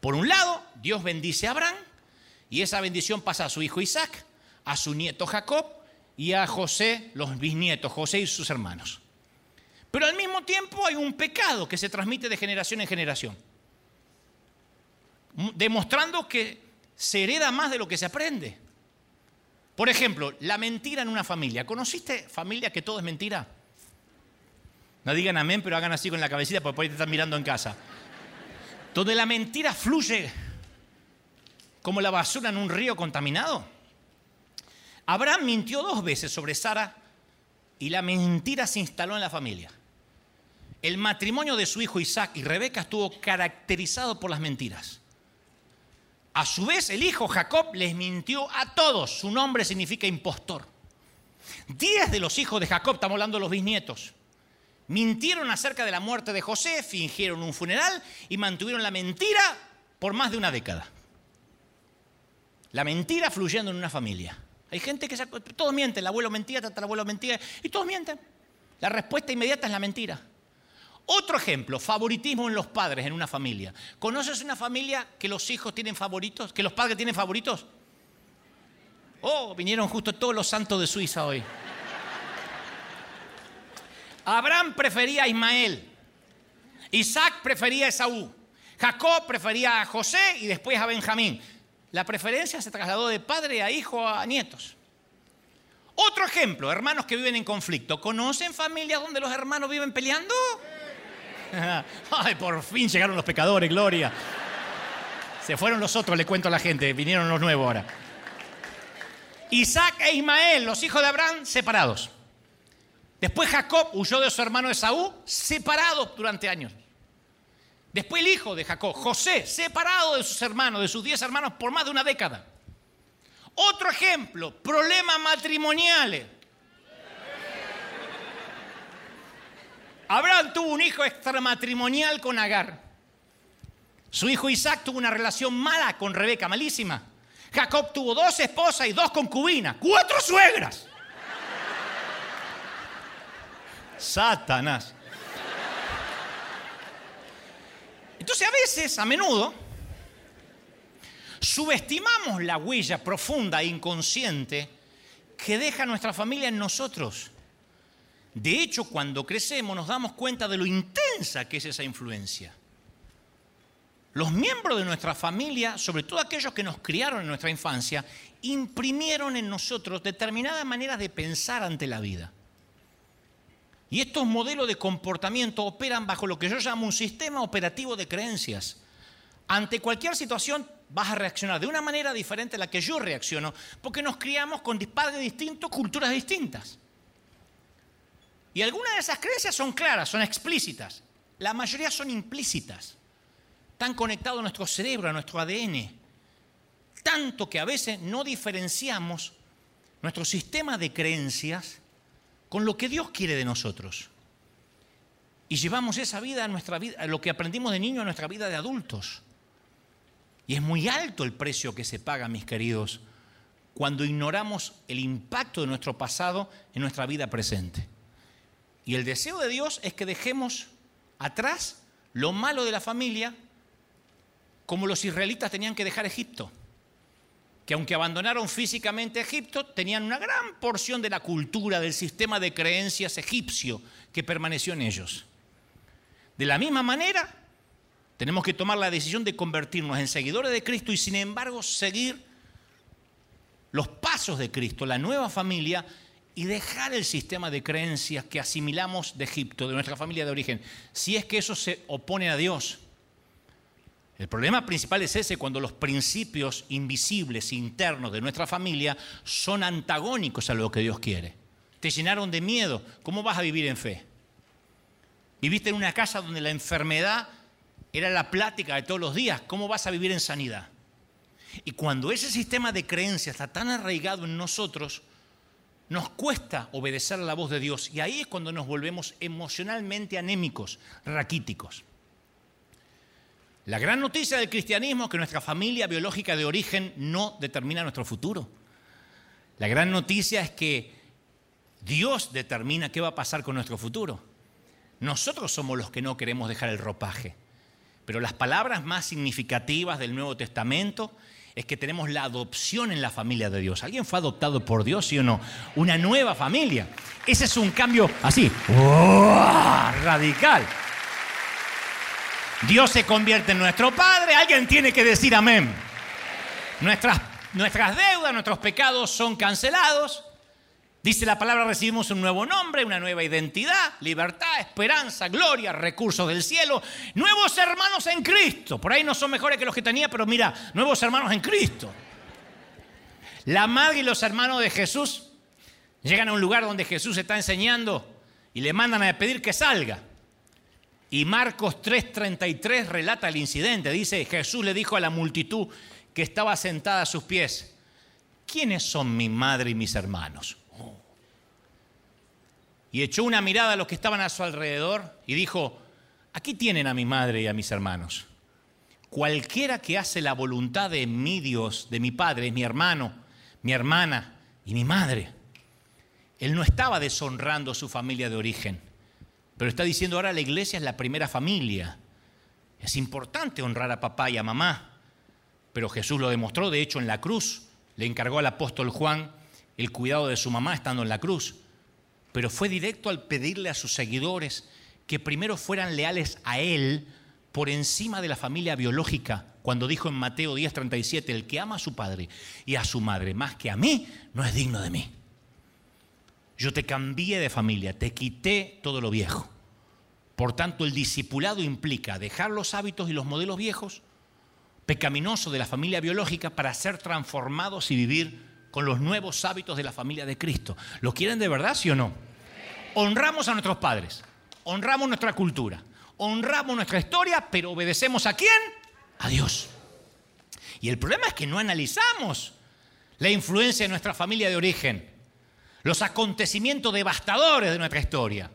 Por un lado, Dios bendice a Abraham y esa bendición pasa a su hijo Isaac, a su nieto Jacob y a José, los bisnietos, José y sus hermanos. Pero al mismo tiempo hay un pecado que se transmite de generación en generación, demostrando que se hereda más de lo que se aprende. Por ejemplo, la mentira en una familia. ¿Conociste familia que todo es mentira? No digan amén, pero hagan así con la cabecita porque por ahí te están mirando en casa. Donde la mentira fluye como la basura en un río contaminado. Abraham mintió dos veces sobre Sara y la mentira se instaló en la familia. El matrimonio de su hijo Isaac y Rebeca estuvo caracterizado por las mentiras. A su vez, el hijo Jacob les mintió a todos. Su nombre significa impostor. Diez de los hijos de Jacob, estamos hablando de los bisnietos, Mintieron acerca de la muerte de José, fingieron un funeral y mantuvieron la mentira por más de una década. La mentira fluyendo en una familia. Hay gente que todos mienten, el abuelo mentía, el abuelo mentía, y todos mienten. La respuesta inmediata es la mentira. Otro ejemplo, favoritismo en los padres en una familia. ¿Conoces una familia que los hijos tienen favoritos? ¿Que los padres tienen favoritos? Oh, vinieron justo todos los santos de Suiza hoy. Abraham prefería a Ismael. Isaac prefería a Esaú. Jacob prefería a José y después a Benjamín. La preferencia se trasladó de padre a hijo a nietos. Otro ejemplo, hermanos que viven en conflicto. ¿Conocen familias donde los hermanos viven peleando? Ay, por fin llegaron los pecadores, gloria. Se fueron los otros, le cuento a la gente, vinieron los nuevos ahora. Isaac e Ismael, los hijos de Abraham, separados. Después Jacob huyó de su hermano Esaú, separado durante años. Después el hijo de Jacob, José, separado de sus hermanos, de sus diez hermanos, por más de una década. Otro ejemplo, problemas matrimoniales. Abraham tuvo un hijo extramatrimonial con Agar. Su hijo Isaac tuvo una relación mala con Rebeca, malísima. Jacob tuvo dos esposas y dos concubinas, cuatro suegras. Satanás. Entonces a veces, a menudo, subestimamos la huella profunda e inconsciente que deja nuestra familia en nosotros. De hecho, cuando crecemos nos damos cuenta de lo intensa que es esa influencia. Los miembros de nuestra familia, sobre todo aquellos que nos criaron en nuestra infancia, imprimieron en nosotros determinadas maneras de pensar ante la vida. Y estos modelos de comportamiento operan bajo lo que yo llamo un sistema operativo de creencias. Ante cualquier situación vas a reaccionar de una manera diferente a la que yo reacciono, porque nos criamos con padres distintos, culturas distintas. Y algunas de esas creencias son claras, son explícitas. La mayoría son implícitas. Están conectados a nuestro cerebro, a nuestro ADN. Tanto que a veces no diferenciamos nuestro sistema de creencias con lo que Dios quiere de nosotros. Y llevamos esa vida a nuestra vida, a lo que aprendimos de niño a nuestra vida de adultos. Y es muy alto el precio que se paga, mis queridos, cuando ignoramos el impacto de nuestro pasado en nuestra vida presente. Y el deseo de Dios es que dejemos atrás lo malo de la familia, como los israelitas tenían que dejar Egipto que aunque abandonaron físicamente Egipto, tenían una gran porción de la cultura, del sistema de creencias egipcio que permaneció en ellos. De la misma manera, tenemos que tomar la decisión de convertirnos en seguidores de Cristo y sin embargo seguir los pasos de Cristo, la nueva familia, y dejar el sistema de creencias que asimilamos de Egipto, de nuestra familia de origen, si es que eso se opone a Dios. El problema principal es ese cuando los principios invisibles internos de nuestra familia son antagónicos a lo que Dios quiere. Te llenaron de miedo. ¿Cómo vas a vivir en fe? Viviste en una casa donde la enfermedad era la plática de todos los días. ¿Cómo vas a vivir en sanidad? Y cuando ese sistema de creencias está tan arraigado en nosotros, nos cuesta obedecer a la voz de Dios. Y ahí es cuando nos volvemos emocionalmente anémicos, raquíticos. La gran noticia del cristianismo es que nuestra familia biológica de origen no determina nuestro futuro. La gran noticia es que Dios determina qué va a pasar con nuestro futuro. Nosotros somos los que no queremos dejar el ropaje. Pero las palabras más significativas del Nuevo Testamento es que tenemos la adopción en la familia de Dios. ¿Alguien fue adoptado por Dios, sí o no? Una nueva familia. Ese es un cambio así, radical. Dios se convierte en nuestro Padre, alguien tiene que decir amén. Nuestras, nuestras deudas, nuestros pecados son cancelados. Dice la palabra, recibimos un nuevo nombre, una nueva identidad, libertad, esperanza, gloria, recursos del cielo, nuevos hermanos en Cristo. Por ahí no son mejores que los que tenía, pero mira, nuevos hermanos en Cristo. La madre y los hermanos de Jesús llegan a un lugar donde Jesús está enseñando y le mandan a pedir que salga. Y Marcos 3:33 relata el incidente. Dice, Jesús le dijo a la multitud que estaba sentada a sus pies, ¿quiénes son mi madre y mis hermanos? Y echó una mirada a los que estaban a su alrededor y dijo, aquí tienen a mi madre y a mis hermanos. Cualquiera que hace la voluntad de mi Dios, de mi Padre, es mi hermano, mi hermana y mi madre. Él no estaba deshonrando su familia de origen pero está diciendo ahora la iglesia es la primera familia. Es importante honrar a papá y a mamá. Pero Jesús lo demostró, de hecho, en la cruz. Le encargó al apóstol Juan el cuidado de su mamá estando en la cruz. Pero fue directo al pedirle a sus seguidores que primero fueran leales a él por encima de la familia biológica, cuando dijo en Mateo 10:37, el que ama a su padre y a su madre más que a mí, no es digno de mí. Yo te cambié de familia, te quité todo lo viejo. Por tanto, el discipulado implica dejar los hábitos y los modelos viejos, pecaminosos de la familia biológica, para ser transformados y vivir con los nuevos hábitos de la familia de Cristo. ¿Lo quieren de verdad, sí o no? Honramos a nuestros padres, honramos nuestra cultura, honramos nuestra historia, pero obedecemos a quién? A Dios. Y el problema es que no analizamos la influencia de nuestra familia de origen, los acontecimientos devastadores de nuestra historia.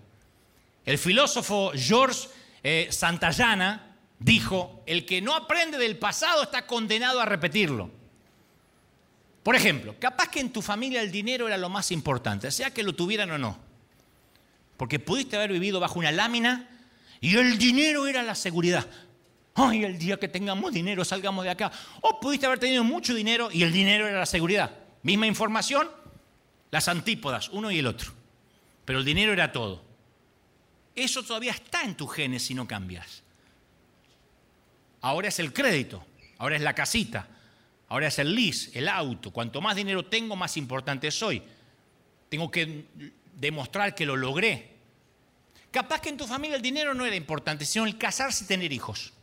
El filósofo George eh, Santayana dijo, el que no aprende del pasado está condenado a repetirlo. Por ejemplo, capaz que en tu familia el dinero era lo más importante, sea que lo tuvieran o no. Porque pudiste haber vivido bajo una lámina y el dinero era la seguridad. Ay, el día que tengamos dinero salgamos de acá. O pudiste haber tenido mucho dinero y el dinero era la seguridad. Misma información, las antípodas, uno y el otro. Pero el dinero era todo. Eso todavía está en tu genes si no cambias. Ahora es el crédito, ahora es la casita, ahora es el lease, el auto. Cuanto más dinero tengo, más importante soy. Tengo que demostrar que lo logré. Capaz que en tu familia el dinero no era importante, sino el casarse y tener hijos.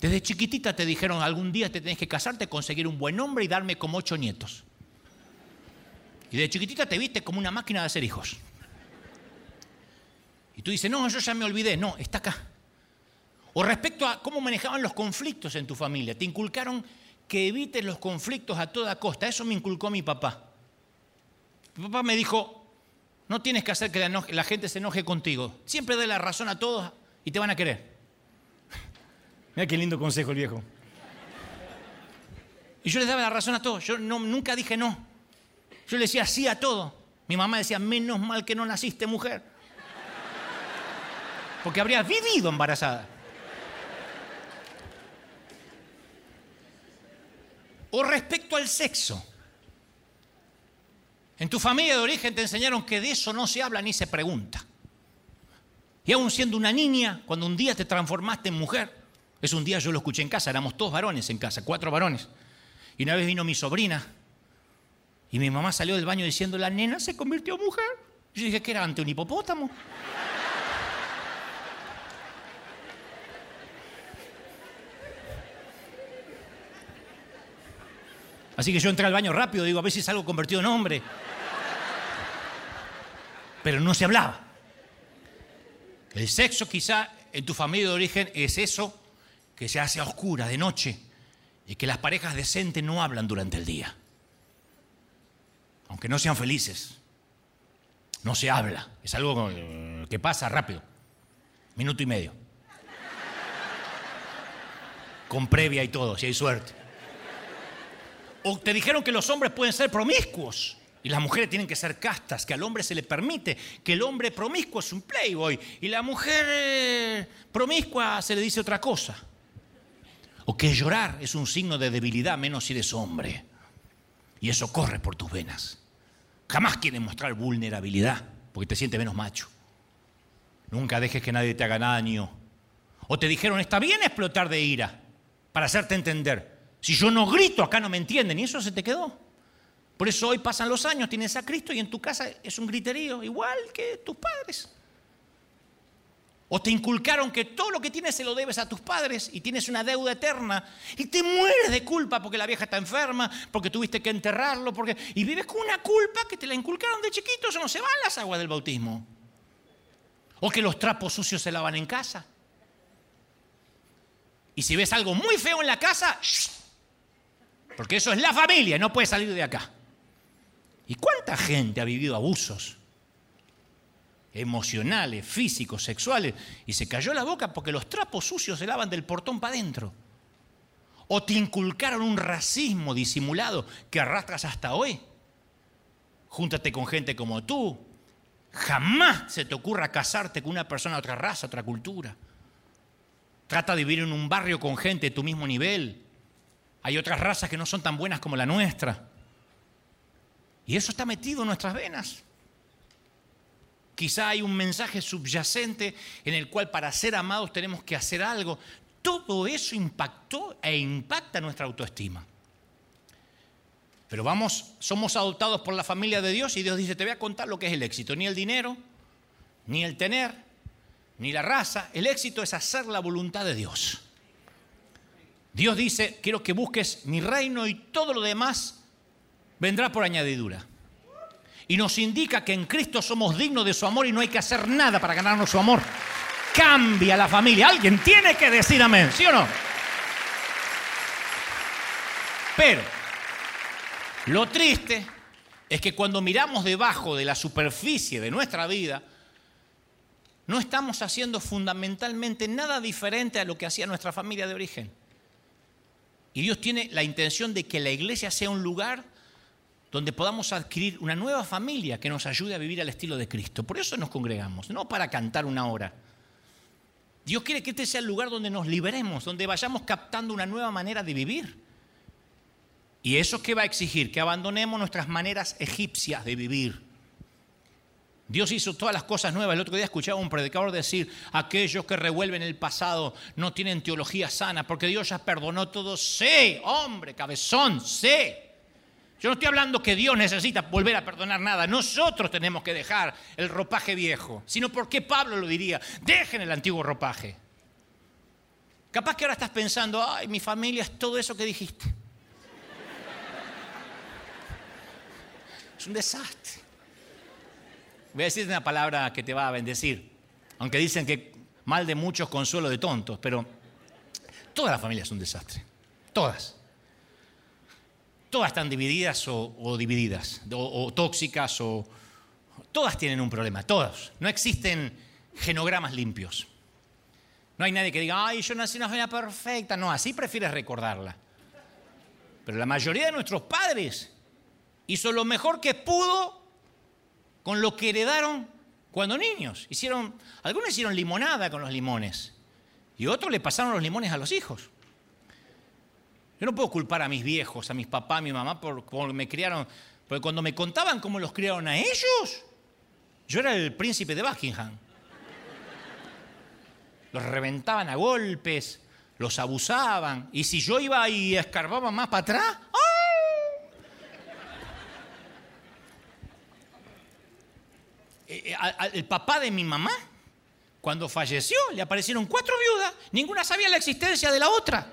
Desde chiquitita te dijeron algún día te tenés que casarte, conseguir un buen hombre y darme como ocho nietos. Y de chiquitita te viste como una máquina de hacer hijos. Y tú dices, no, yo ya me olvidé. No, está acá. O respecto a cómo manejaban los conflictos en tu familia. Te inculcaron que evites los conflictos a toda costa. Eso me inculcó mi papá. Mi papá me dijo, No tienes que hacer que la, gente se enoje contigo. Siempre dé la razón a todos y te van a querer. Mira qué lindo consejo el viejo. Y yo les daba la razón a todos. Yo nunca dije no. Yo le decía sí a todo. Mi mamá decía, menos mal que no naciste mujer. Porque habrías vivido embarazada. O respecto al sexo. En tu familia de origen te enseñaron que de eso no se habla ni se pregunta. Y aún siendo una niña, cuando un día te transformaste en mujer, es un día yo lo escuché en casa, éramos todos varones en casa, cuatro varones. Y una vez vino mi sobrina y mi mamá salió del baño diciendo, la nena se convirtió en mujer. Yo dije, ¿qué era ante un hipopótamo? Así que yo entré al baño rápido, digo, a ver si salgo convertido en hombre. Pero no se hablaba. El sexo quizá en tu familia de origen es eso que se hace a oscura, de noche, y que las parejas decentes no hablan durante el día. Aunque no sean felices, no se habla. Es algo que pasa rápido, minuto y medio. Con previa y todo, si hay suerte. O te dijeron que los hombres pueden ser promiscuos y las mujeres tienen que ser castas, que al hombre se le permite, que el hombre promiscuo es un playboy y la mujer eh, promiscua se le dice otra cosa. O que llorar es un signo de debilidad, menos si eres hombre. Y eso corre por tus venas. Jamás quieres mostrar vulnerabilidad, porque te sientes menos macho. Nunca dejes que nadie te haga daño. O te dijeron, está bien explotar de ira, para hacerte entender. Si yo no grito, acá no me entienden. Y eso se te quedó. Por eso hoy pasan los años, tienes a Cristo y en tu casa es un griterío, igual que tus padres. O te inculcaron que todo lo que tienes se lo debes a tus padres y tienes una deuda eterna y te mueres de culpa porque la vieja está enferma, porque tuviste que enterrarlo, porque y vives con una culpa que te la inculcaron de chiquito, eso no se van las aguas del bautismo. O que los trapos sucios se lavan en casa. Y si ves algo muy feo en la casa, porque eso es la familia, no puede salir de acá. ¿Y cuánta gente ha vivido abusos emocionales, físicos, sexuales, y se cayó la boca porque los trapos sucios se lavan del portón para adentro? ¿O te inculcaron un racismo disimulado que arrastras hasta hoy? Júntate con gente como tú. Jamás se te ocurra casarte con una persona de otra raza, otra cultura. Trata de vivir en un barrio con gente de tu mismo nivel. Hay otras razas que no son tan buenas como la nuestra. Y eso está metido en nuestras venas. Quizá hay un mensaje subyacente en el cual para ser amados tenemos que hacer algo. Todo eso impactó e impacta nuestra autoestima. Pero vamos, somos adoptados por la familia de Dios y Dios dice, te voy a contar lo que es el éxito. Ni el dinero, ni el tener, ni la raza. El éxito es hacer la voluntad de Dios. Dios dice, quiero que busques mi reino y todo lo demás vendrá por añadidura. Y nos indica que en Cristo somos dignos de su amor y no hay que hacer nada para ganarnos su amor. Cambia la familia. Alguien tiene que decir amén, ¿sí o no? Pero lo triste es que cuando miramos debajo de la superficie de nuestra vida, no estamos haciendo fundamentalmente nada diferente a lo que hacía nuestra familia de origen. Y Dios tiene la intención de que la iglesia sea un lugar donde podamos adquirir una nueva familia que nos ayude a vivir al estilo de Cristo. Por eso nos congregamos, no para cantar una hora. Dios quiere que este sea el lugar donde nos liberemos, donde vayamos captando una nueva manera de vivir. ¿Y eso qué va a exigir? Que abandonemos nuestras maneras egipcias de vivir Dios hizo todas las cosas nuevas. El otro día escuchaba a un predicador decir, aquellos que revuelven el pasado no tienen teología sana, porque Dios ya perdonó todo. Sí, hombre, cabezón, sí. Yo no estoy hablando que Dios necesita volver a perdonar nada. Nosotros tenemos que dejar el ropaje viejo. Sino porque Pablo lo diría, dejen el antiguo ropaje. Capaz que ahora estás pensando, ay, mi familia es todo eso que dijiste. Es un desastre. Voy a decirte una palabra que te va a bendecir. Aunque dicen que mal de muchos, consuelo de tontos, pero todas las familias son un desastre. Todas. Todas están divididas o, divididas, o, tóxicas o, Todas tienen un problema, todas. No existen genogramas limpios. No hay nadie que diga, ay, yo nací en una familia perfecta. No, así prefieres recordarla. Pero la mayoría de nuestros padres hizo lo mejor que pudo con lo que heredaron cuando niños. Hicieron, algunos hicieron limonada con los limones y otros le pasaron los limones a los hijos. Yo no puedo culpar a mis viejos, a mis papás, a mi mamá por cómo me criaron, porque cuando me contaban cómo los criaron a ellos, yo era el príncipe de Buckingham. Los reventaban a golpes, los abusaban, y si yo iba y escarbaba más para atrás, ¡ah! Eh, eh, el papá de mi mamá, cuando falleció, le aparecieron cuatro viudas, ninguna sabía la existencia de la otra.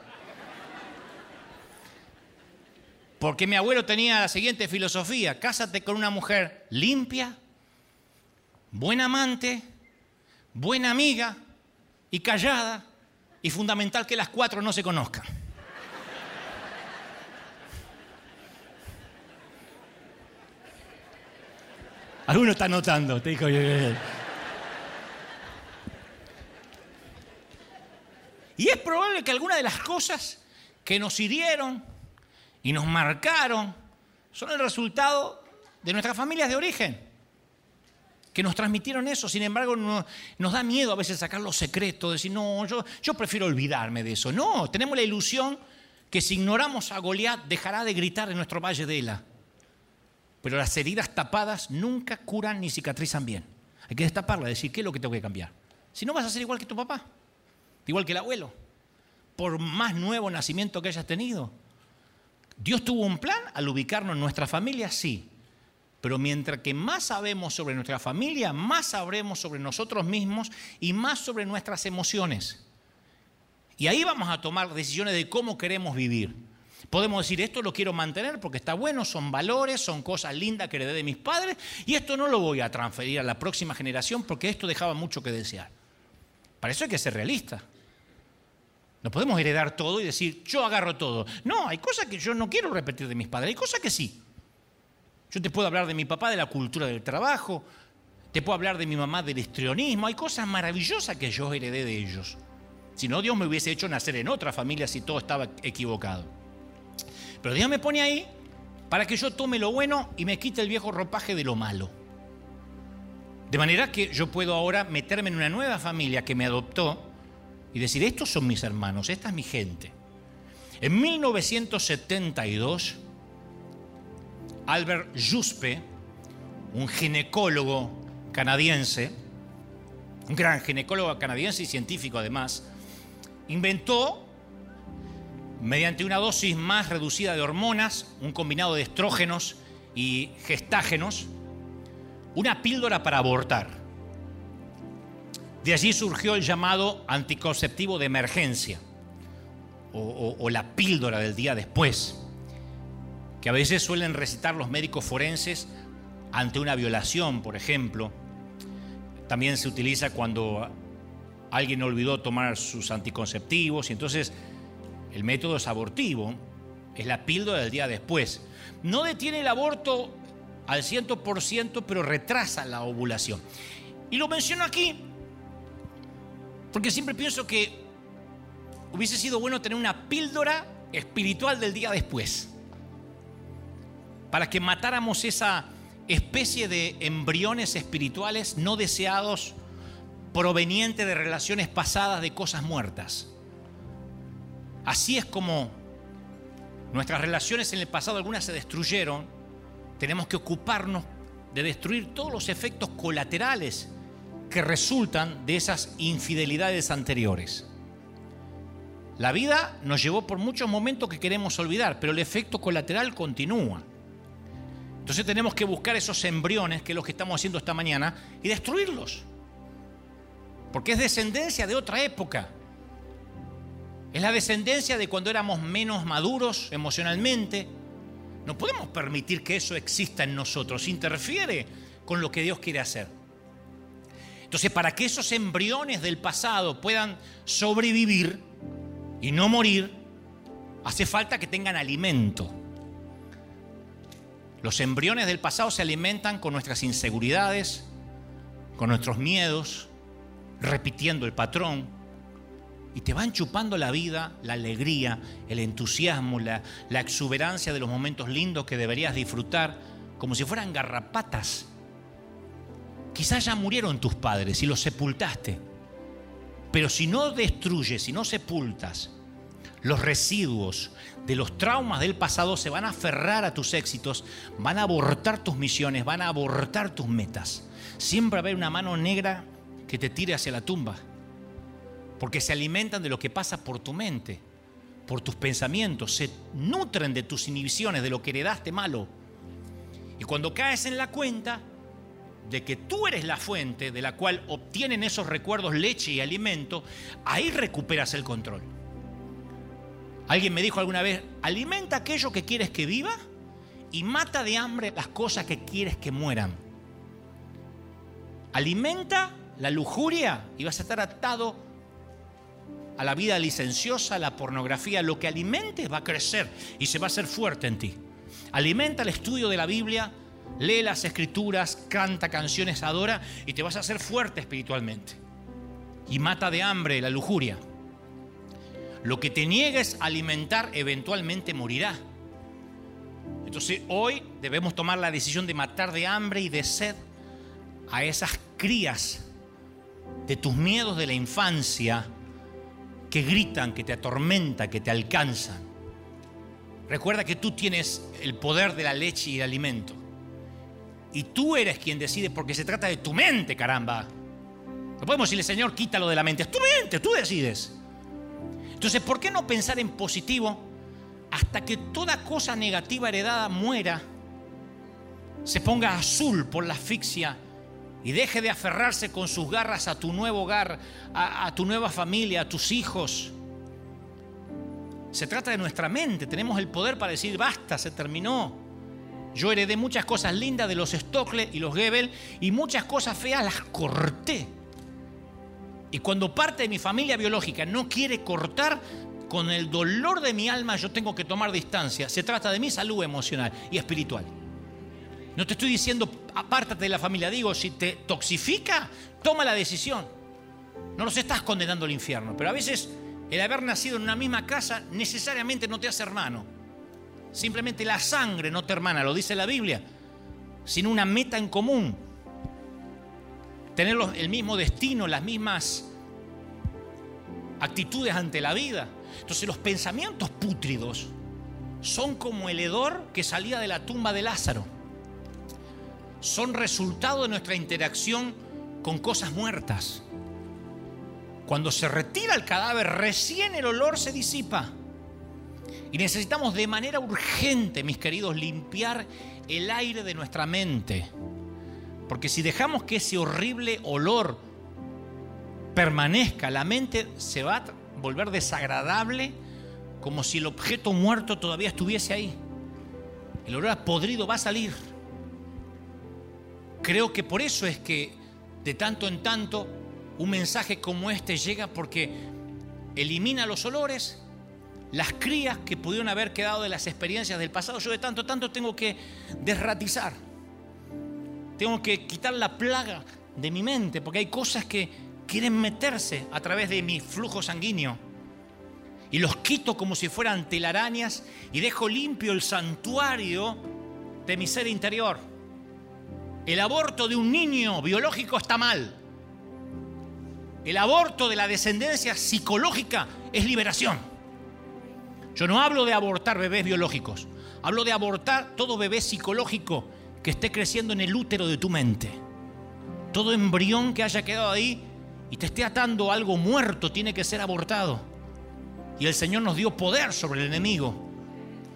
Porque mi abuelo tenía la siguiente filosofía, cásate con una mujer limpia, buena amante, buena amiga y callada, y fundamental que las cuatro no se conozcan. Alguno está notando, te dijo. Y es probable que alguna de las cosas que nos hirieron, y nos marcaron son el resultado de nuestras familias de origen, que nos transmitieron eso. Sin embargo, nos da miedo a veces sacar los secretos, decir, no, yo, yo prefiero olvidarme de eso. No, tenemos la ilusión que si ignoramos a Goliat dejará de gritar en nuestro valle de Ela. Pero las heridas tapadas nunca curan ni cicatrizan bien. Hay que destaparla, decir, ¿qué es lo que tengo que cambiar? Si no vas a ser igual que tu papá, igual que el abuelo, por más nuevo nacimiento que hayas tenido, Dios tuvo un plan al ubicarnos en nuestra familia, sí. Pero mientras que más sabemos sobre nuestra familia, más sabremos sobre nosotros mismos y más sobre nuestras emociones. Y ahí vamos a tomar decisiones de cómo queremos vivir. Podemos decir, esto lo quiero mantener porque está bueno, son valores, son cosas lindas que heredé de mis padres, y esto no lo voy a transferir a la próxima generación porque esto dejaba mucho que desear. Para eso hay que ser realista. No podemos heredar todo y decir, yo agarro todo. No, hay cosas que yo no quiero repetir de mis padres, hay cosas que sí. Yo te puedo hablar de mi papá, de la cultura del trabajo, te puedo hablar de mi mamá, del histrionismo, hay cosas maravillosas que yo heredé de ellos. Si no, Dios me hubiese hecho nacer en otra familia si todo estaba equivocado. Pero Dios me pone ahí para que yo tome lo bueno y me quite el viejo ropaje de lo malo. De manera que yo puedo ahora meterme en una nueva familia que me adoptó y decir, estos son mis hermanos, esta es mi gente. En 1972, Albert Juspe, un ginecólogo canadiense, un gran ginecólogo canadiense y científico además, inventó, mediante una dosis más reducida de hormonas, un combinado de estrógenos y gestágenos, una píldora para abortar. De allí surgió el llamado anticonceptivo de emergencia o, la píldora del día después, que a veces suelen recitar los médicos forenses ante una violación, por ejemplo. También se utiliza cuando alguien olvidó tomar sus anticonceptivos y entonces el método es abortivo, es la píldora del día después. No detiene el aborto al 100%, pero retrasa la ovulación. Y lo menciono aquí porque siempre pienso que hubiese sido bueno tener una píldora espiritual del día después. Para que matáramos esa especie de embriones espirituales no deseados provenientes de relaciones pasadas de cosas muertas. Así es como nuestras relaciones en el pasado, algunas se destruyeron, tenemos que ocuparnos de destruir todos los efectos colaterales que resultan de esas infidelidades anteriores. La vida nos llevó por muchos momentos que queremos olvidar, pero el efecto colateral continúa. Entonces tenemos que buscar esos embriones, que es lo que estamos haciendo esta mañana, y destruirlos. Porque es descendencia de otra época. Es la descendencia de cuando éramos menos maduros emocionalmente. No podemos permitir que eso exista en nosotros. Interfiere con lo que Dios quiere hacer. Entonces, para que esos embriones del pasado puedan sobrevivir y no morir, hace falta que tengan alimento. Los embriones del pasado se alimentan con nuestras inseguridades, con nuestros miedos, repitiendo el patrón. Y te van chupando la vida, la alegría, el entusiasmo, la, exuberancia de los momentos lindos que deberías disfrutar, como si fueran garrapatas. Quizás ya murieron tus padres y los sepultaste. Pero si no destruyes, si no sepultas los residuos de los traumas del pasado, se van a aferrar a tus éxitos, van a abortar tus misiones, van a abortar tus metas. Siempre va a haber una mano negra que te tire hacia la tumba. Porque se alimentan de lo que pasa por tu mente, por tus pensamientos, se nutren de tus inhibiciones, de lo que heredaste malo. Y cuando caes en la cuenta de que tú eres la fuente de la cual obtienen esos recuerdos leche y alimento, ahí recuperas el control. Alguien me dijo alguna vez, alimenta aquello que quieres que viva y mata de hambre las cosas que quieres que mueran. Alimenta la lujuria y vas a estar atado a la vida licenciosa, a la pornografía. Lo que alimentes va a crecer y se va a hacer fuerte en ti. Alimenta el estudio de la Biblia, lee las escrituras, canta canciones, adora y te vas a hacer fuerte espiritualmente. Y mata de hambre la lujuria. Lo que te niegues a alimentar eventualmente morirá. Entonces hoy debemos tomar la decisión de matar de hambre y de sed a esas crías de tus miedos de la infancia que gritan, que te atormentan, que te alcanzan. Recuerda que tú tienes el poder de la leche y el alimento. Y tú eres quien decide porque se trata de tu mente, caramba. No podemos decirle, Señor, quítalo de la mente. Es tu mente, tú decides. Entonces, ¿por qué no pensar en positivo hasta que toda cosa negativa heredada muera, se ponga azul por la asfixia y deje de aferrarse con sus garras a tu nuevo hogar, a, tu nueva familia, a tus hijos. Se trata de nuestra mente, tenemos el poder para decir, basta, se terminó. Yo heredé muchas cosas lindas de los Stockle y los Gebel y muchas cosas feas las corté. Y cuando parte de mi familia biológica no quiere cortar, con el dolor de mi alma yo tengo que tomar distancia. Se trata de mi salud emocional y espiritual. No te estoy diciendo apártate de la familia, digo, si te toxifica, toma la decisión. No los estás condenando al infierno, pero a veces el haber nacido en una misma casa necesariamente no te hace hermano. Simplemente la sangre no te hermana, lo dice la Biblia, sino una meta en común. Tener el mismo destino, las mismas actitudes ante la vida. Entonces los pensamientos pútridos son como el hedor que salía de la tumba de Lázaro son resultado de nuestra interacción con cosas muertas. Cuando se retira el cadáver, recién el olor se disipa. Y necesitamos de manera urgente, mis queridos, limpiar el aire de nuestra mente. Porque si dejamos que ese horrible olor permanezca, la mente se va a volver desagradable como si el objeto muerto todavía estuviese ahí. El olor a podrido va a salir. Creo que por eso es que de tanto en tanto un mensaje como este llega porque elimina los olores, las crías que pudieron haber quedado de las experiencias del pasado. Yo de tanto, tanto tengo que desratizar. Tengo que quitar la plaga de mi mente porque hay cosas que quieren meterse a través de mi flujo sanguíneo. Y los quito como si fueran telarañas y dejo limpio el santuario de mi ser interior. El aborto de un niño biológico está mal. El aborto de la descendencia psicológica es liberación. Yo no hablo de abortar bebés biológicos, hablo de abortar todo bebé psicológico que esté creciendo en el útero de tu mente. Todo embrión que haya quedado ahí y te esté atando algo muerto tiene que ser abortado. Y el Señor nos dio poder sobre el enemigo.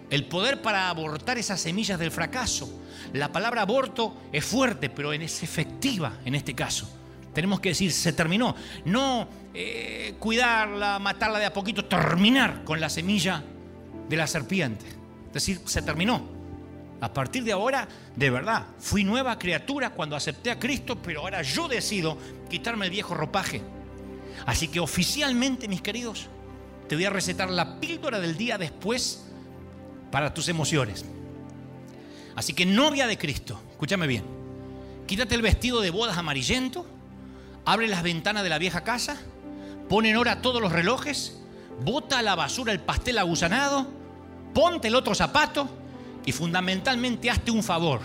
El poder para abortar esas semillas del fracaso la palabra aborto es fuerte, pero es efectiva en este caso. Tenemos que decir, se terminó. No eh, cuidarla, matarla de a poquito, terminar con la semilla de la serpiente. Es decir, se terminó. A partir de ahora, de verdad, fui nueva criatura cuando acepté a Cristo, pero ahora yo decido quitarme el viejo ropaje. Así que oficialmente, mis queridos, te voy a recetar la píldora del día después para tus emociones. Así que novia de Cristo, escúchame bien, quítate el vestido de bodas amarillento, abre las ventanas de la vieja casa, pone en hora todos los relojes, bota a la basura el pastel agusanado, ponte el otro zapato y fundamentalmente hazte un favor.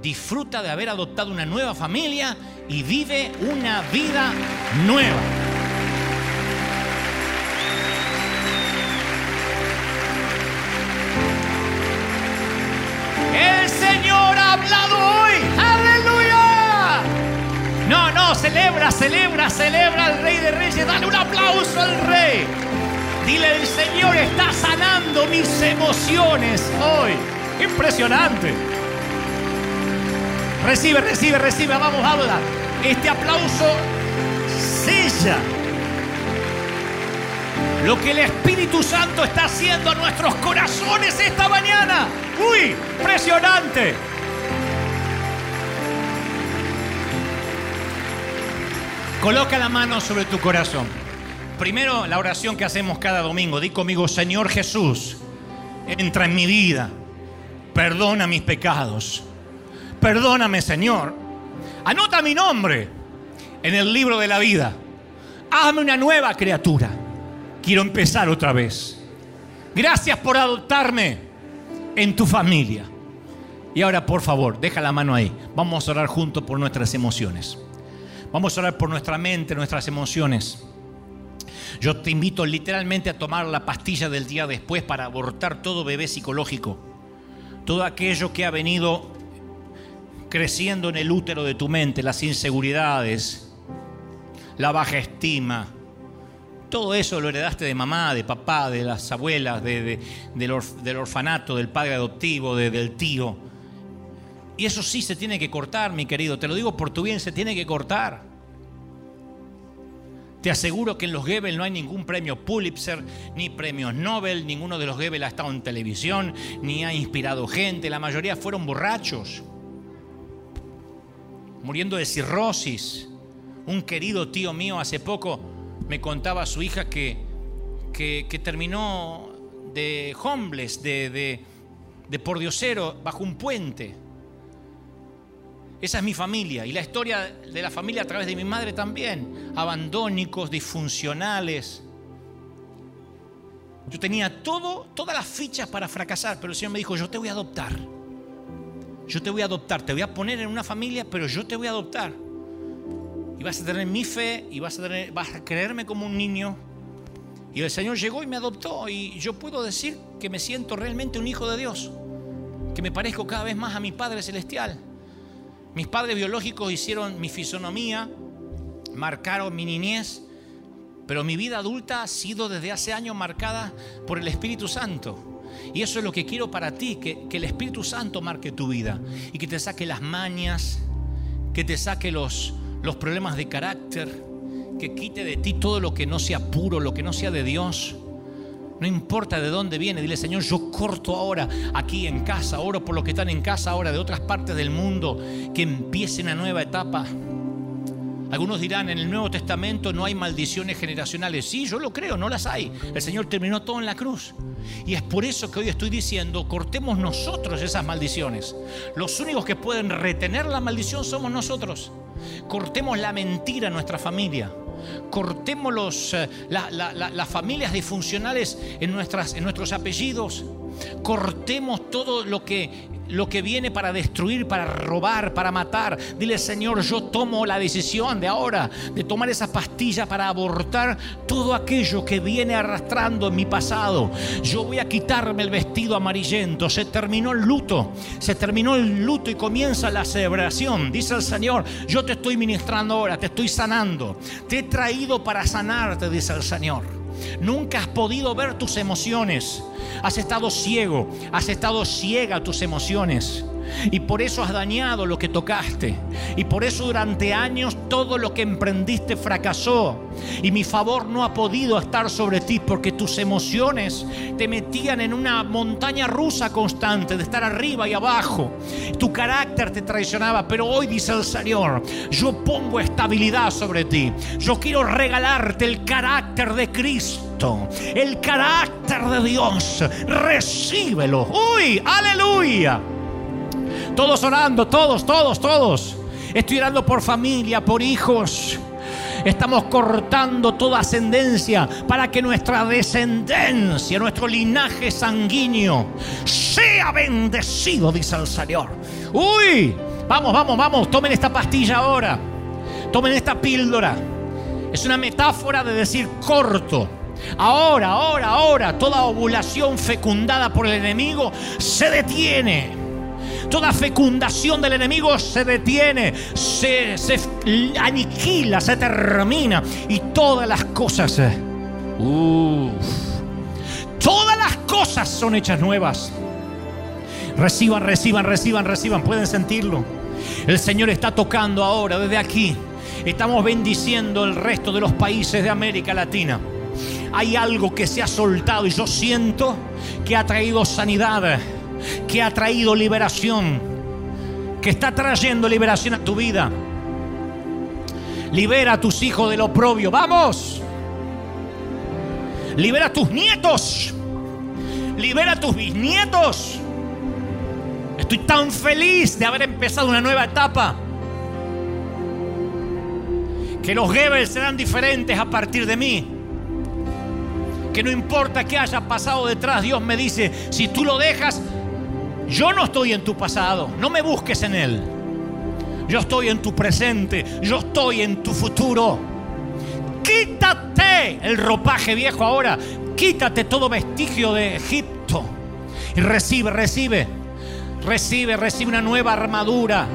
Disfruta de haber adoptado una nueva familia y vive una vida nueva. Celebra, celebra, celebra al Rey de Reyes. Dale un aplauso al Rey. Dile, el Señor está sanando mis emociones hoy. Impresionante. Recibe, recibe, recibe. Vamos, habla. Este aplauso sella lo que el Espíritu Santo está haciendo a nuestros corazones esta mañana. ¡Uy! Impresionante. Coloca la mano sobre tu corazón. Primero la oración que hacemos cada domingo. Di conmigo, Señor Jesús, entra en mi vida. Perdona mis pecados. Perdóname, Señor. Anota mi nombre en el libro de la vida. Hazme una nueva criatura. Quiero empezar otra vez. Gracias por adoptarme en tu familia. Y ahora, por favor, deja la mano ahí. Vamos a orar juntos por nuestras emociones. Vamos a orar por nuestra mente, nuestras emociones. Yo te invito literalmente a tomar la pastilla del día después para abortar todo bebé psicológico. Todo aquello que ha venido creciendo en el útero de tu mente, las inseguridades, la baja estima. Todo eso lo heredaste de mamá, de papá, de las abuelas, del, orfanato, del padre adoptivo, del tío. Y eso sí se tiene que cortar, mi querido. Te lo digo por tu bien, se tiene que cortar. Te aseguro que en los Goebbels no hay ningún premio Pulitzer, ni premios Nobel, ninguno de los Goebbels ha estado en televisión, ni ha inspirado gente, la mayoría fueron borrachos, muriendo de cirrosis. Un querido tío mío hace poco me contaba a su hija que, que, terminó de homeless, de, de, de pordiosero, bajo un puente. Esa es mi familia y la historia de la familia a través de mi madre también. Abandónicos, disfuncionales. Yo tenía todo, todas las fichas para fracasar, pero el Señor me dijo, yo te voy a adoptar. Yo te voy a adoptar, te voy a poner en una familia, pero yo te voy a adoptar. Y vas a tener mi fe y vas a, tener, vas a creerme como un niño. Y el Señor llegó y me adoptó y yo puedo decir que me siento realmente un hijo de Dios, que me parezco cada vez más a mi Padre Celestial. Mis padres biológicos hicieron mi fisonomía, marcaron mi niñez, pero mi vida adulta ha sido desde hace años marcada por el Espíritu Santo. Y eso es lo que quiero para ti, que, el Espíritu Santo marque tu vida y que te saque las mañas, que te saque los, los problemas de carácter, que quite de ti todo lo que no sea puro, lo que no sea de Dios. No importa de dónde viene, dile Señor, yo corto ahora aquí en casa, oro por los que están en casa ahora de otras partes del mundo, que empiece una nueva etapa. Algunos dirán, en el Nuevo Testamento no hay maldiciones generacionales. Sí, yo lo creo, no las hay. El Señor terminó todo en la cruz. Y es por eso que hoy estoy diciendo, cortemos nosotros esas maldiciones. Los únicos que pueden retener la maldición somos nosotros. Cortemos la mentira en nuestra familia cortemos los, eh, las familias disfuncionales en, nuestras, en nuestros apellidos, cortemos todo lo que lo que viene para destruir, para robar, para matar. Dile, Señor, yo tomo la decisión de ahora de tomar esa pastilla para abortar todo aquello que viene arrastrando en mi pasado. Yo voy a quitarme el vestido amarillento. Se terminó el luto. Se terminó el luto y comienza la celebración. Dice el Señor, yo te estoy ministrando ahora, te estoy sanando. Te he traído para sanarte, dice el Señor. Nunca has podido ver tus emociones. Has estado ciego, has estado ciega a tus emociones. Y por eso has dañado lo que tocaste. Y por eso durante años todo lo que emprendiste fracasó. Y mi favor no ha podido estar sobre ti porque tus emociones te metían en una montaña rusa constante de estar arriba y abajo. Tu carácter te traicionaba. Pero hoy dice el Señor, yo pongo estabilidad sobre ti. Yo quiero regalarte el carácter de Cristo. El carácter de Dios. Recíbelo. Uy, aleluya. Todos orando, todos, todos, todos. Estoy orando por familia, por hijos. Estamos cortando toda ascendencia para que nuestra descendencia, nuestro linaje sanguíneo, sea bendecido, dice el Señor. Uy, vamos, vamos, vamos, tomen esta pastilla ahora. Tomen esta píldora. Es una metáfora de decir corto. Ahora, ahora, ahora, toda ovulación fecundada por el enemigo se detiene. Toda fecundación del enemigo se detiene, se, aniquila, se termina. Y todas las cosas, eh, todas las cosas son hechas nuevas. Reciban, reciban, reciban, reciban. Pueden sentirlo. El Señor está tocando ahora desde aquí. Estamos bendiciendo el resto de los países de América Latina. Hay algo que se ha soltado y yo siento que ha traído sanidad, que ha traído liberación, que está trayendo liberación a tu vida. Libera a tus hijos del oprobio. Vamos. Libera a tus nietos. Libera a tus bisnietos. Estoy tan feliz de haber empezado una nueva etapa. Que los Goebbels serán diferentes a partir de mí. Que no importa qué haya pasado detrás, Dios me dice, si tú lo dejas, yo no estoy en tu pasado, no me busques en él. Yo estoy en tu presente, yo estoy en tu futuro. Quítate el ropaje viejo ahora, quítate todo vestigio de Egipto y recibe, recibe, recibe, recibe una nueva armadura.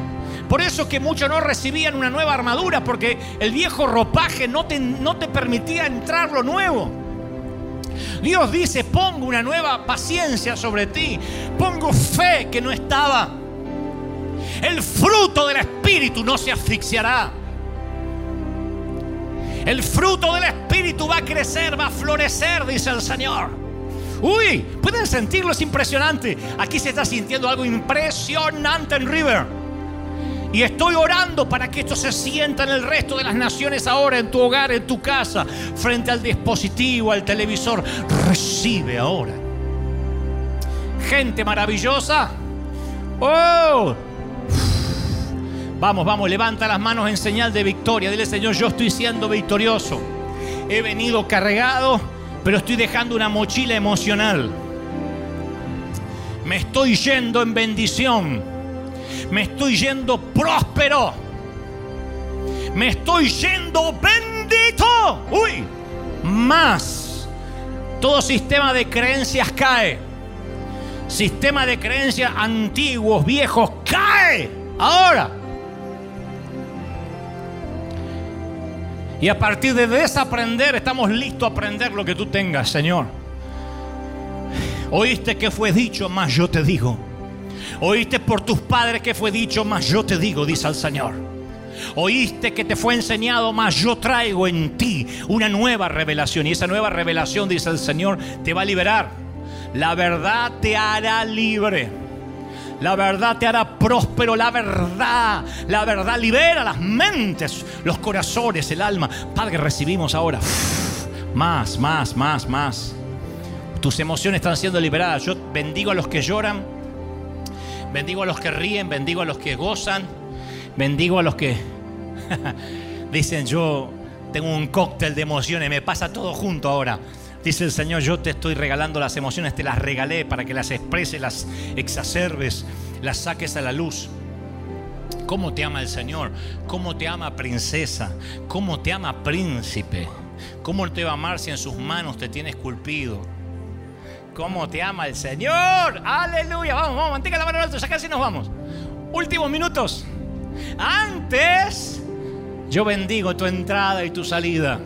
Por eso que muchos no recibían una nueva armadura, porque el viejo ropaje no te, no te permitía entrar lo nuevo. Dios dice, pongo una nueva paciencia sobre ti. Pongo fe que no estaba. El fruto del Espíritu no se asfixiará. El fruto del Espíritu va a crecer, va a florecer, dice el Señor. Uy, pueden sentirlo, es impresionante. Aquí se está sintiendo algo impresionante en River. Y estoy orando para que esto se sienta en el resto de las naciones ahora, en tu hogar, en tu casa, frente al dispositivo, al televisor. Recibe ahora. Gente maravillosa. Oh. Vamos, vamos, levanta las manos en señal de victoria. Dile, Señor, yo estoy siendo victorioso. He venido cargado, pero estoy dejando una mochila emocional. Me estoy yendo en bendición me estoy yendo próspero. Me estoy yendo bendito. Uy, más. Todo sistema de creencias cae. Sistema de creencias antiguos, viejos, cae. Ahora. Y a partir de desaprender, estamos listos a aprender lo que tú tengas, Señor. Oíste que fue dicho, más yo te digo. Oíste por tus padres que fue dicho, mas yo te digo, dice el Señor. Oíste que te fue enseñado, mas yo traigo en ti una nueva revelación. Y esa nueva revelación, dice el Señor, te va a liberar. La verdad te hará libre. La verdad te hará próspero. La verdad, la verdad libera las mentes, los corazones, el alma. Padre, recibimos ahora más, más, más, más. Tus emociones están siendo liberadas. Yo bendigo a los que lloran Bendigo a los que ríen, bendigo a los que gozan, bendigo a los que dicen yo tengo un cóctel de emociones, me pasa todo junto ahora. Dice el Señor, yo te estoy regalando las emociones, te las regalé para que las expreses, las exacerbes, las saques a la luz. ¿Cómo te ama el Señor? ¿Cómo te ama princesa? ¿Cómo te ama príncipe? ¿Cómo te va a amar si en sus manos te tiene esculpido? ¿Cómo te ama el Señor? Aleluya. Vamos, vamos, mantenga la mano en alto, ya casi nos vamos. Últimos minutos. Antes, yo bendigo tu entrada y tu salida.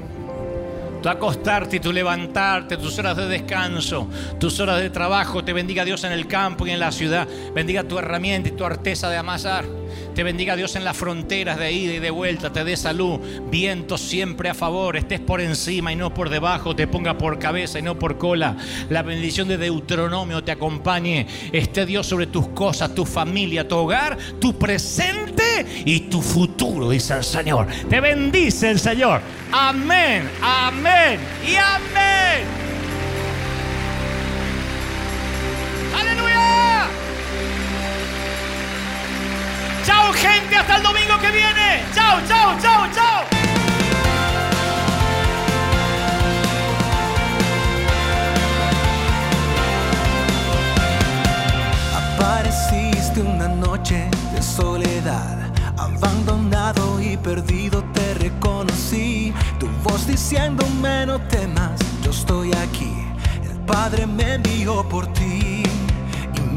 Tu acostarte y tu levantarte, tus horas de descanso, tus horas de trabajo. Te bendiga Dios en el campo y en la ciudad. Bendiga tu herramienta y tu arteza de amasar. Te bendiga Dios en las fronteras de ida y de vuelta, te dé salud, viento siempre a favor, estés por encima y no por debajo, te ponga por cabeza y no por cola. La bendición de Deuteronomio te acompañe, esté Dios sobre tus cosas, tu familia, tu hogar, tu presente y tu futuro, dice el Señor. Te bendice el Señor. Amén, amén y amén. Con gente hasta el domingo que viene. Chao, chao, chao, chao. Apareciste una noche de soledad, abandonado y perdido te reconocí. Tu voz diciéndome no temas, yo estoy aquí. El Padre me envió por ti